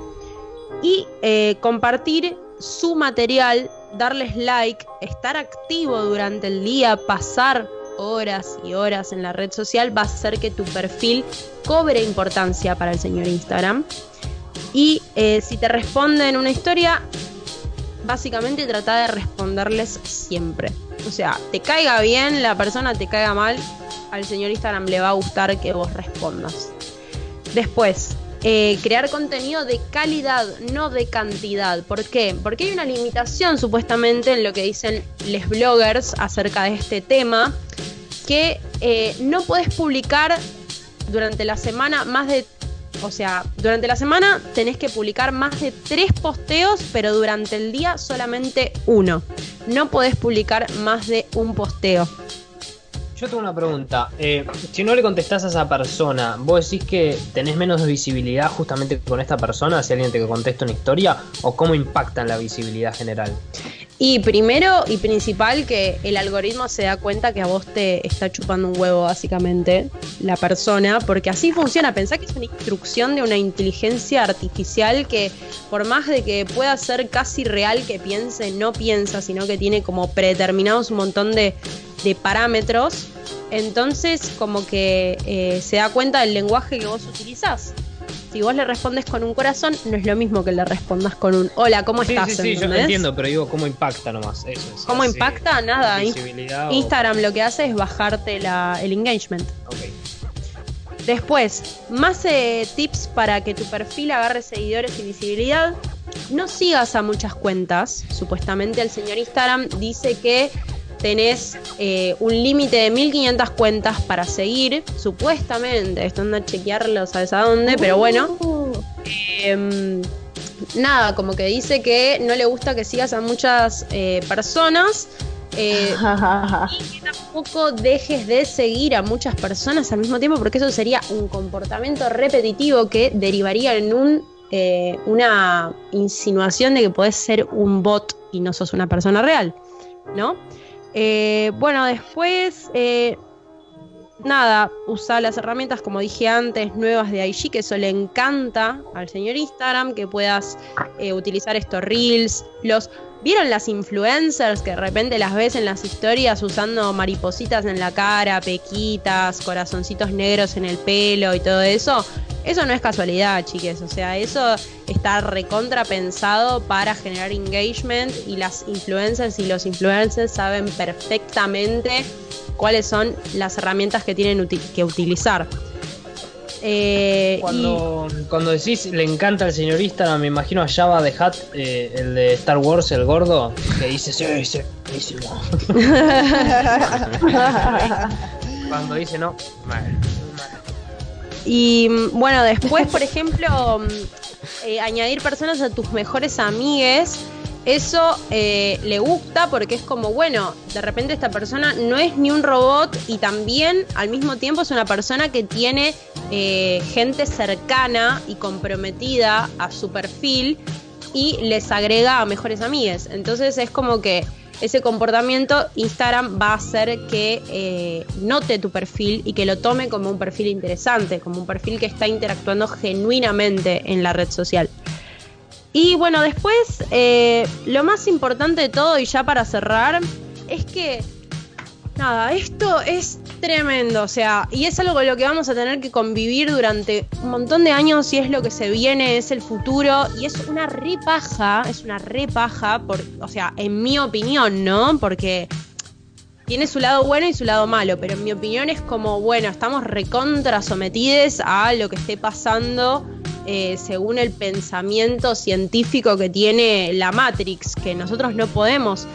y eh, compartir su material, darles like, estar activo durante el día, pasar horas y horas en la red social va a hacer que tu perfil cobre importancia para el señor Instagram. Y eh, si te responden una historia, básicamente trata de responderles siempre. O sea, te caiga bien la persona, te caiga mal, al señor Instagram le va a gustar que vos respondas. Después, eh, crear contenido de calidad, no de cantidad. ¿Por qué? Porque hay una limitación supuestamente en lo que dicen los bloggers acerca de este tema, que eh, no puedes publicar durante la semana más de... O sea, durante la semana tenés que publicar más de tres posteos, pero durante el día solamente uno. No podés publicar más de un posteo. Yo tengo una pregunta. Eh, si no le contestás a esa persona, ¿vos decís que tenés menos visibilidad justamente con esta persona si alguien te contesta una historia? ¿O cómo impacta en la visibilidad general? Y primero y principal que el algoritmo se da cuenta que a vos te está chupando un huevo básicamente la persona, porque así funciona. Pensá que es una instrucción de una inteligencia artificial que por más de que pueda ser casi real que piense, no piensa, sino que tiene como predeterminados un montón de, de parámetros. Entonces como que eh, se da cuenta del lenguaje que vos utilizás. Si vos le respondes con un corazón, no es lo mismo que le respondas con un hola, ¿cómo Sí, estás? sí, sí, yo ¿entendés? entiendo, pero digo, ¿cómo impacta nomás? Eso es, ¿Cómo impacta? Nada. O- Instagram lo que hace es bajarte la- el engagement. Ok. Después, más eh, tips para que tu perfil agarre seguidores y visibilidad. No sigas a muchas cuentas. Supuestamente el señor Instagram dice que tenés eh, un límite de 1500 cuentas para seguir. Supuestamente, esto anda a chequearlo, sabes a dónde, pero bueno. Em, nada, como que dice que no le gusta que sigas a muchas eh, personas. Eh, y que tampoco dejes de seguir a muchas personas al mismo tiempo, porque eso sería un comportamiento repetitivo que derivaría en un, eh, una insinuación de que podés ser un bot y no sos una persona real, ¿no? Eh, bueno, después, eh, nada, usa las herramientas, como dije antes, nuevas de IG, que eso le encanta al señor Instagram, que puedas eh, utilizar estos reels, los... ¿Vieron las influencers que de repente las ves en las historias usando maripositas en la cara, pequitas, corazoncitos negros en el pelo y todo eso? Eso no es casualidad, chiques. O sea, eso está recontra pensado para generar engagement y las influencers y los influencers saben perfectamente cuáles son las herramientas que tienen que utilizar. Eh, y- Cuando, cuando decís le encanta el señor Instagram, me imagino a Java de Hat, eh, el de Star Wars, el gordo, que dice, sí, sí, buenísimo. Cuando dice no, mal. Y bueno, después, por ejemplo, eh, añadir personas a tus mejores amigues, eso eh, le gusta porque es como, bueno, de repente esta persona no es ni un robot y también al mismo tiempo es una persona que tiene eh, gente cercana y comprometida a su perfil y les agrega a mejores amigues. Entonces es como que ese comportamiento Instagram va a hacer que eh, note tu perfil y que lo tome como un perfil interesante, como un perfil que está interactuando genuinamente en la red social. Y bueno, después eh, lo más importante de todo y ya para cerrar es que nada, esto es tremendo, o sea, y es algo con lo que vamos a tener que convivir durante un montón de años y es lo que se viene, es el futuro y es una repaja, es una repaja, por, o sea, en mi opinión, ¿no? Porque tiene su lado bueno y su lado malo, pero en mi opinión es como, bueno, estamos recontra sometidos a lo que esté pasando eh, según el pensamiento científico que tiene la Matrix, que nosotros no podemos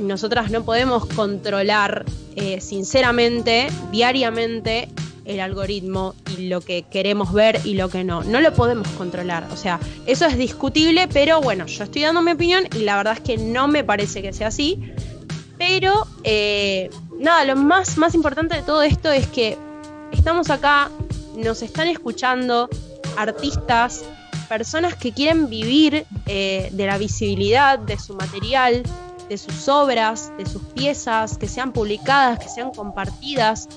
nosotras no podemos controlar eh, sinceramente, diariamente, el algoritmo y lo que queremos ver y lo que no. No lo podemos controlar. O sea, eso es discutible, pero bueno, yo estoy dando mi opinión y la verdad es que no me parece que sea así. Pero eh, nada, lo más, más importante de todo esto es que estamos acá, nos están escuchando artistas, personas que quieren vivir eh, de la visibilidad de su material, de sus obras, de sus piezas, que sean publicadas, que sean compartidas.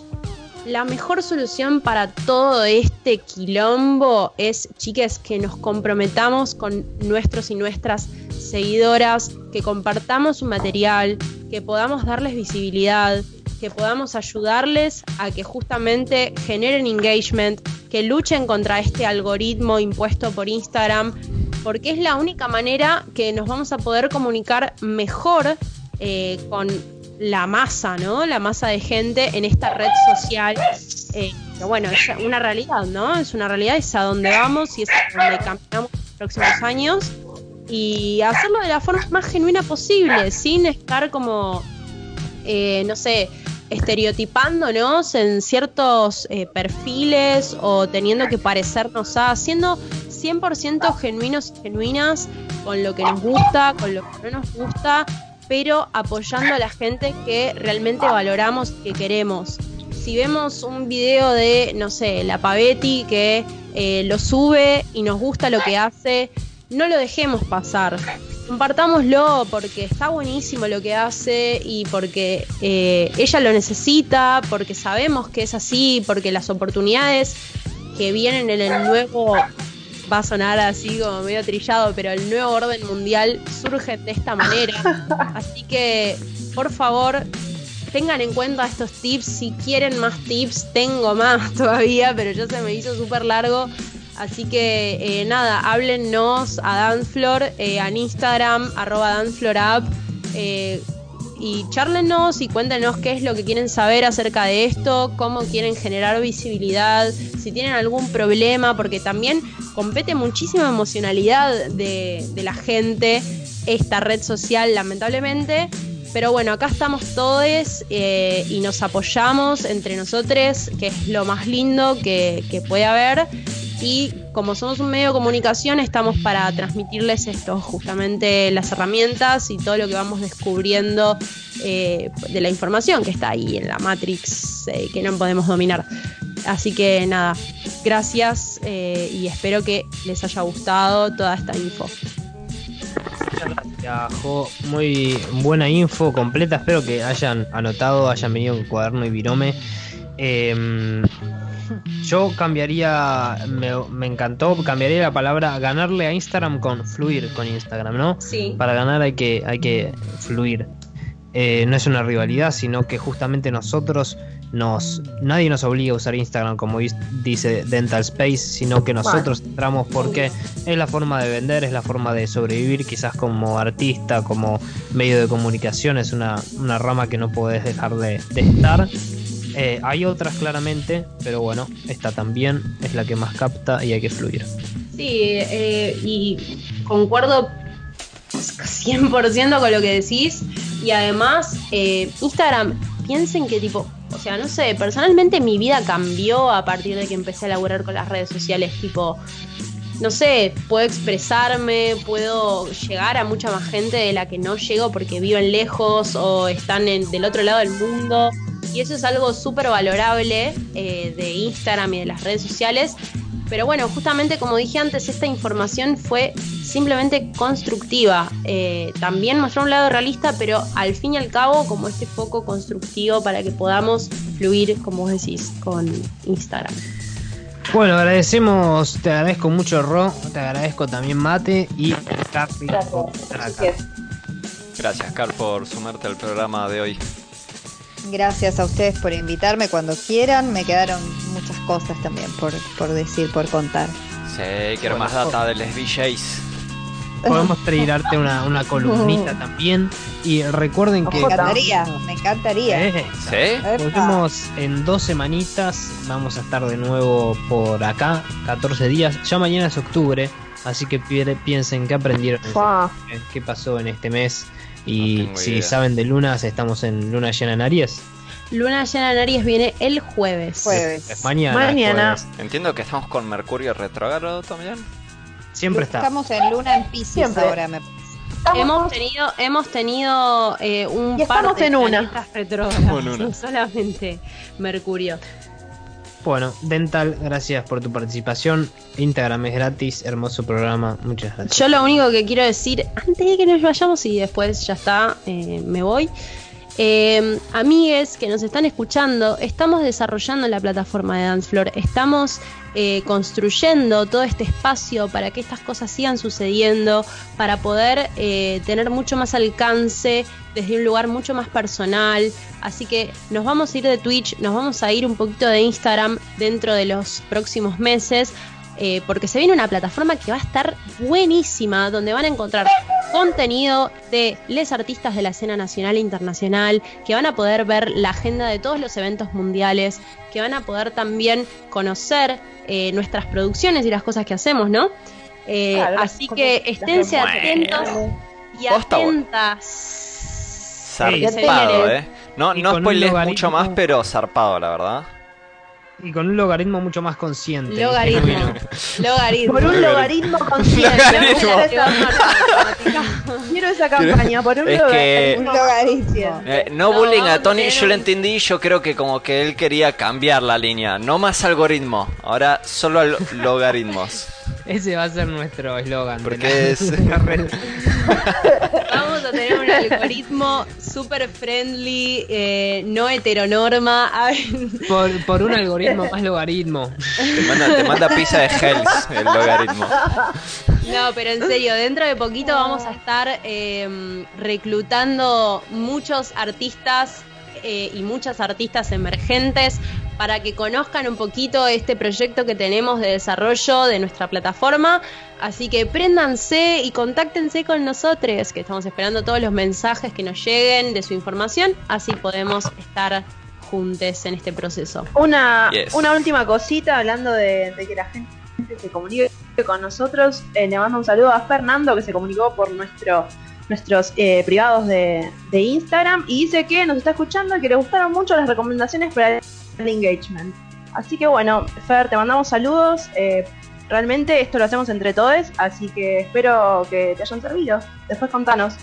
La mejor solución para todo este quilombo es, chiques, que nos comprometamos con nuestros y nuestras seguidoras, que compartamos su material, que podamos darles visibilidad, que podamos ayudarles a que justamente generen engagement, que luchen contra este algoritmo impuesto por Instagram porque es la única manera que nos vamos a poder comunicar mejor eh, con la masa, ¿no? La masa de gente en esta red social. Eh, que bueno, es una realidad, ¿no? Es una realidad, es a donde vamos y es a donde caminamos en los próximos años. Y hacerlo de la forma más genuina posible, sin estar como, eh, no sé, estereotipándonos en ciertos perfiles o teniendo que parecernos a, haciendo 100% genuinos y genuinas con lo que nos gusta, con lo que no nos gusta, pero apoyando a la gente que realmente valoramos y que queremos. Si vemos un video de, no sé, la Pavetti que eh, lo sube y nos gusta lo que hace, no lo dejemos pasar. Compartámoslo porque está buenísimo lo que hace y porque eh, ella lo necesita, porque sabemos que es así, porque las oportunidades que vienen en el nuevo va a sonar así como medio trillado, pero el nuevo orden mundial surge de esta manera. Así que, por favor, tengan en cuenta estos tips. Si quieren más tips, tengo más todavía, pero ya se me hizo súper largo. Así que eh, nada, háblennos a Danflor, eh, en Instagram, arroba DanflorUp. Eh, y charlenos y cuéntenos qué es lo que quieren saber acerca de esto, cómo quieren generar visibilidad, si tienen algún problema, porque también compete muchísima emocionalidad de, la gente esta red social, lamentablemente. Pero bueno, acá estamos todos eh, y nos apoyamos entre nosotros, que es lo más lindo que puede haber y como somos un medio de comunicación estamos para transmitirles esto, justamente las herramientas y todo lo que vamos descubriendo eh, de la información que está ahí en la Matrix eh, que no podemos dominar. Así que nada, gracias eh, y espero que les haya gustado toda esta info. Gracias, Jo. Muy buena info, completa. Espero que hayan anotado, hayan venido con cuaderno y virome. Eh, yo cambiaría, me, encantó, cambiaría la palabra ganarle a Instagram con fluir con Instagram, ¿no? Sí. Para ganar hay que, hay que fluir. Eh, no es una rivalidad, sino que justamente nosotros nos nadie nos obliga a usar Instagram como dice Dental Space, sino que nosotros entramos porque es la forma de vender, es la forma de sobrevivir, quizás como artista, como medio de comunicación, es una, una rama que no puedes dejar de, de estar eh, hay otras claramente, pero bueno, esta también es la que más capta y hay que fluir. Sí, eh, y concuerdo 100% con lo que decís. Y además, eh, Instagram, piensen que tipo, o sea, no sé, personalmente mi vida cambió a partir de que empecé a laburar con las redes sociales, tipo, no sé, puedo expresarme, puedo llegar a mucha más gente de la que no llego porque viven lejos o están del otro lado del mundo. Y eso es algo súper valorable eh, de Instagram y de las redes sociales. Pero bueno, justamente como dije antes, esta información fue simplemente constructiva. Eh, también mostró un lado realista, pero al fin y al cabo como este foco constructivo para que podamos fluir, como vos decís, con Instagram. Bueno, agradecemos, te agradezco mucho Ro, te agradezco también Mate y Carly por estar acá. Gracias, Car, por sumarte al programa de hoy. Gracias a ustedes por invitarme cuando quieran. Me quedaron muchas cosas también por, por decir, por contar. Sí, quiero más data de les DJs. Podemos traerte una, una columnita también. Y recuerden que. Me encantaría, me encantaría. Eh, ¿Sí? Volvemos en dos semanitas. Vamos a estar de nuevo por acá, 14 días. Ya mañana es octubre, así que pi- piensen qué aprendieron, septiembre, qué pasó en este mes. Y si idea. saben de lunas, estamos en luna llena en Aries. Luna llena en Aries viene el jueves. Jueves. Es mañana. Mañana. jueves. Entiendo que estamos con Mercurio retrógrado también. Siempre está. Estamos en luna en Pisces Siempre. ahora, me Hemos tenido, hemos tenido eh, un Y par estamos de en una. planetas retrógrados, una. no solamente Mercurio. Bueno, Dental, gracias por tu participación. Instagram es gratis, hermoso programa. Muchas gracias. Yo lo único que quiero decir, antes de que nos vayamos y después ya está, eh, me voy. Eh, amigues que nos están escuchando, estamos desarrollando la plataforma de Dancefloor, estamos eh, construyendo todo este espacio para que estas cosas sigan sucediendo, para poder eh, tener mucho más alcance desde un lugar mucho más personal. Así que nos vamos a ir de Twitch, nos vamos a ir un poquito de Instagram dentro de los próximos meses. Eh, porque se viene una plataforma que va a estar buenísima, donde van a encontrar contenido de les artistas de la escena nacional e internacional, que van a poder ver la agenda de todos los eventos mundiales, que van a poder también conocer eh, nuestras producciones y las cosas que hacemos, ¿no? Eh, Claro, así que esténse atentos y atentas. Zarpado, eh. No, Y no spoilees mucho más, pero zarpado, la verdad. Y con un logaritmo mucho más consciente. Logaritmo. genuino. Logaritmo. Por un logaritmo consciente. Logaritmo. Quiero esa- Quiero esa campaña. Por un Es que- Un logaritmo. Eh, no, No, bullying a Tony, yo lo entendí, yo creo que como que él quería cambiar la línea, no más algoritmo, ahora solo al- logaritmos. Ese va a ser nuestro eslogan. Porque es- de la red. Vamos a tener un algoritmo super friendly, eh, no heteronorma. Por, por un algoritmo más logaritmo. Te manda, te manda pizza de Hells el logaritmo. No, pero en serio, dentro de poquito vamos a estar eh, reclutando muchos artistas eh, y muchas artistas emergentes para que conozcan un poquito este proyecto que tenemos de desarrollo de nuestra plataforma. Así que préndanse y contáctense con nosotros, que estamos esperando todos los mensajes que nos lleguen de su información, así podemos estar juntos en este proceso. Una, Yes. una última cosita, hablando de, de que la gente se comunique con nosotros. eh, le mando un saludo a Fernando que se comunicó por nuestro, nuestros eh, privados de, de Instagram y dice que nos está escuchando y que le gustaron mucho las recomendaciones para engagement. Así que bueno, Fer, te mandamos saludos. eh, realmente esto lo hacemos entre todos, así que espero que te hayan servido. Después contanos.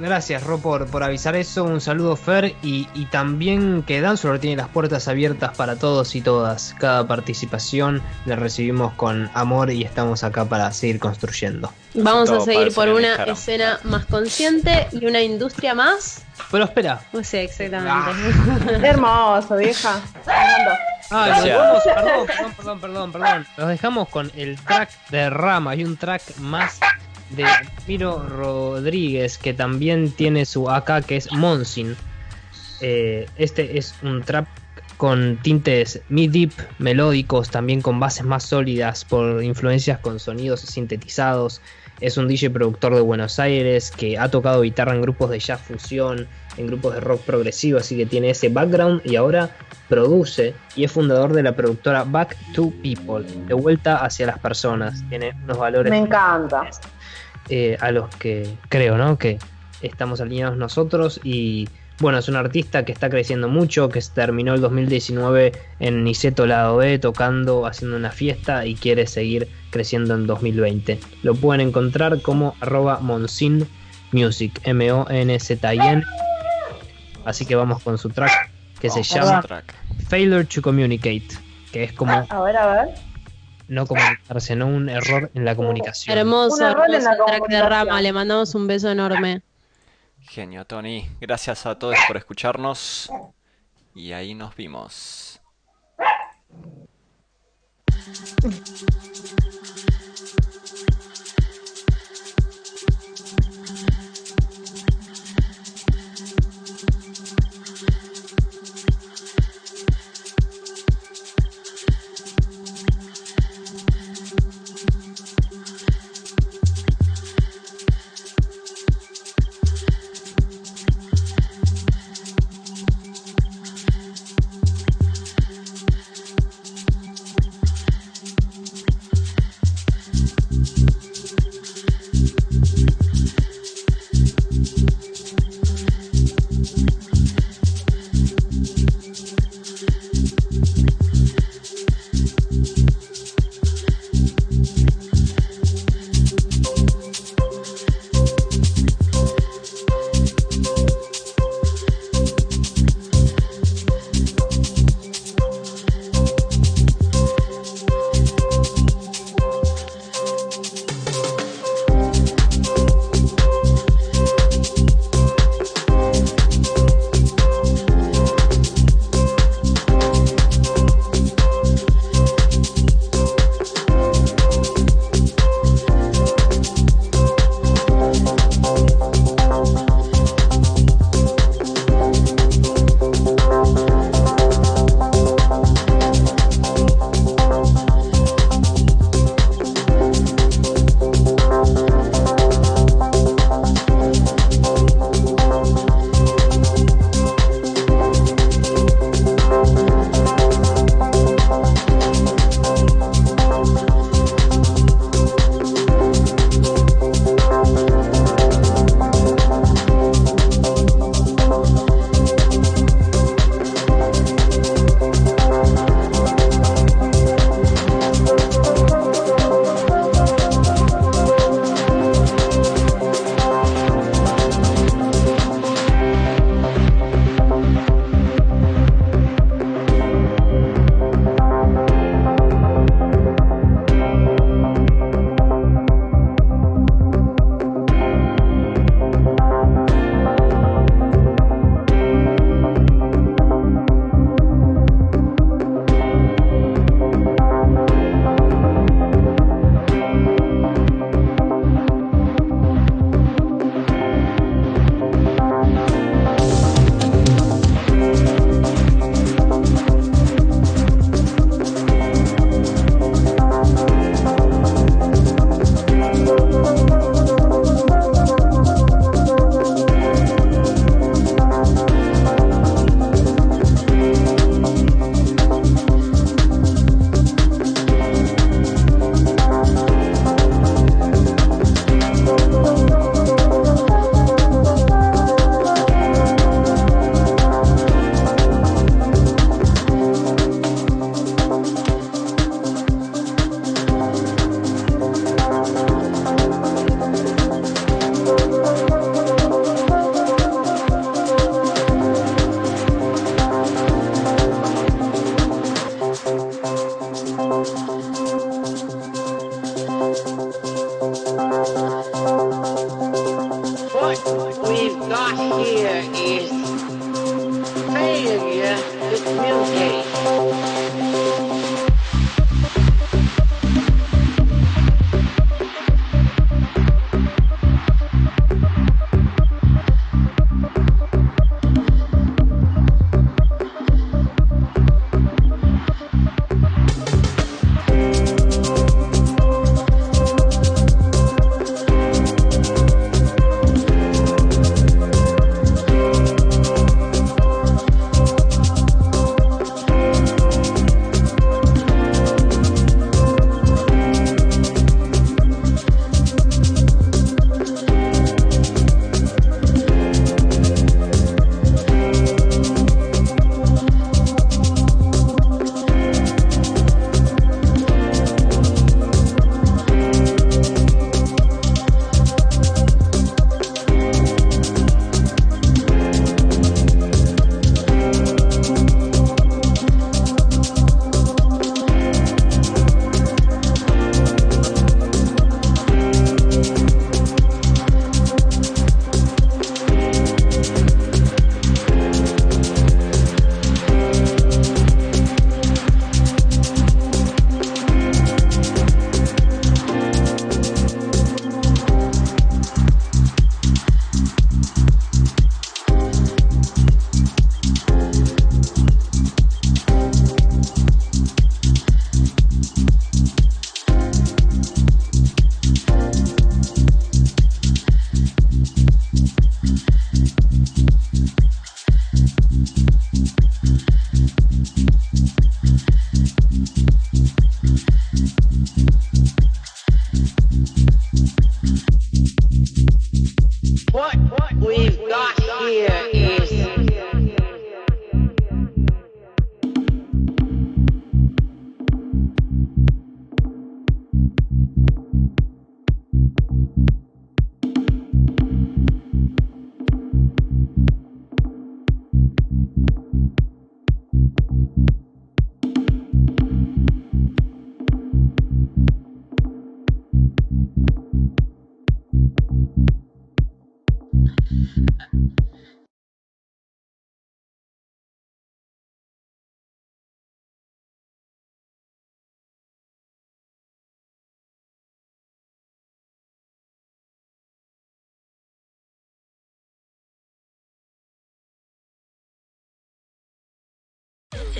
Gracias, Ro, por, por avisar eso. Un saludo, Fer. Y, y también que Dancefloor tiene las puertas abiertas para todos y todas. Cada participación la recibimos con amor y estamos acá para seguir construyendo. Vamos a seguir por una escena más consciente y una industria más. Pero espera. No sé exactamente. Hermoso, vieja. Fernando. Ah, lo Gracias. dejamos, perdón, perdón, perdón, perdón, perdón. Los dejamos con el track de Rama y un track más de Miro Rodríguez que también tiene su AK que es Monsin. Eh, este es un trap con tintes mid-deep melódicos, también con bases más sólidas por influencias con sonidos sintetizados. Es un DJ productor de Buenos Aires que ha tocado guitarra en grupos de jazz fusión, en grupos de rock progresivo, así que tiene ese background y ahora produce y es fundador de la productora Back to People, de vuelta hacia las personas. Tiene unos valores Me encanta. Eh, a los que creo, ¿no? Que estamos alineados nosotros y bueno, es un artista que está creciendo mucho, que se terminó el 2019 en Niceto Lado B tocando, haciendo una fiesta y quiere seguir creciendo en 2020. Lo pueden encontrar como arroba Monsin Music, M-O-N-Z-I-N. Así que vamos con su track que se llama track. Failure to Communicate, que es como A ver, a ver. No comunicarse, no un error en la comunicación. Hermoso, track de. Rama. Le mandamos un beso enorme. Genio, Tony. Gracias a todos por escucharnos. Y ahí nos vimos.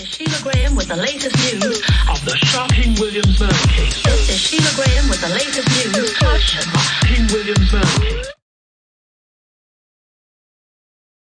Sheila Graham with the latest news of the shocking Williams murder case. This is Sheila Graham with the latest news of the shocking Williams murder case.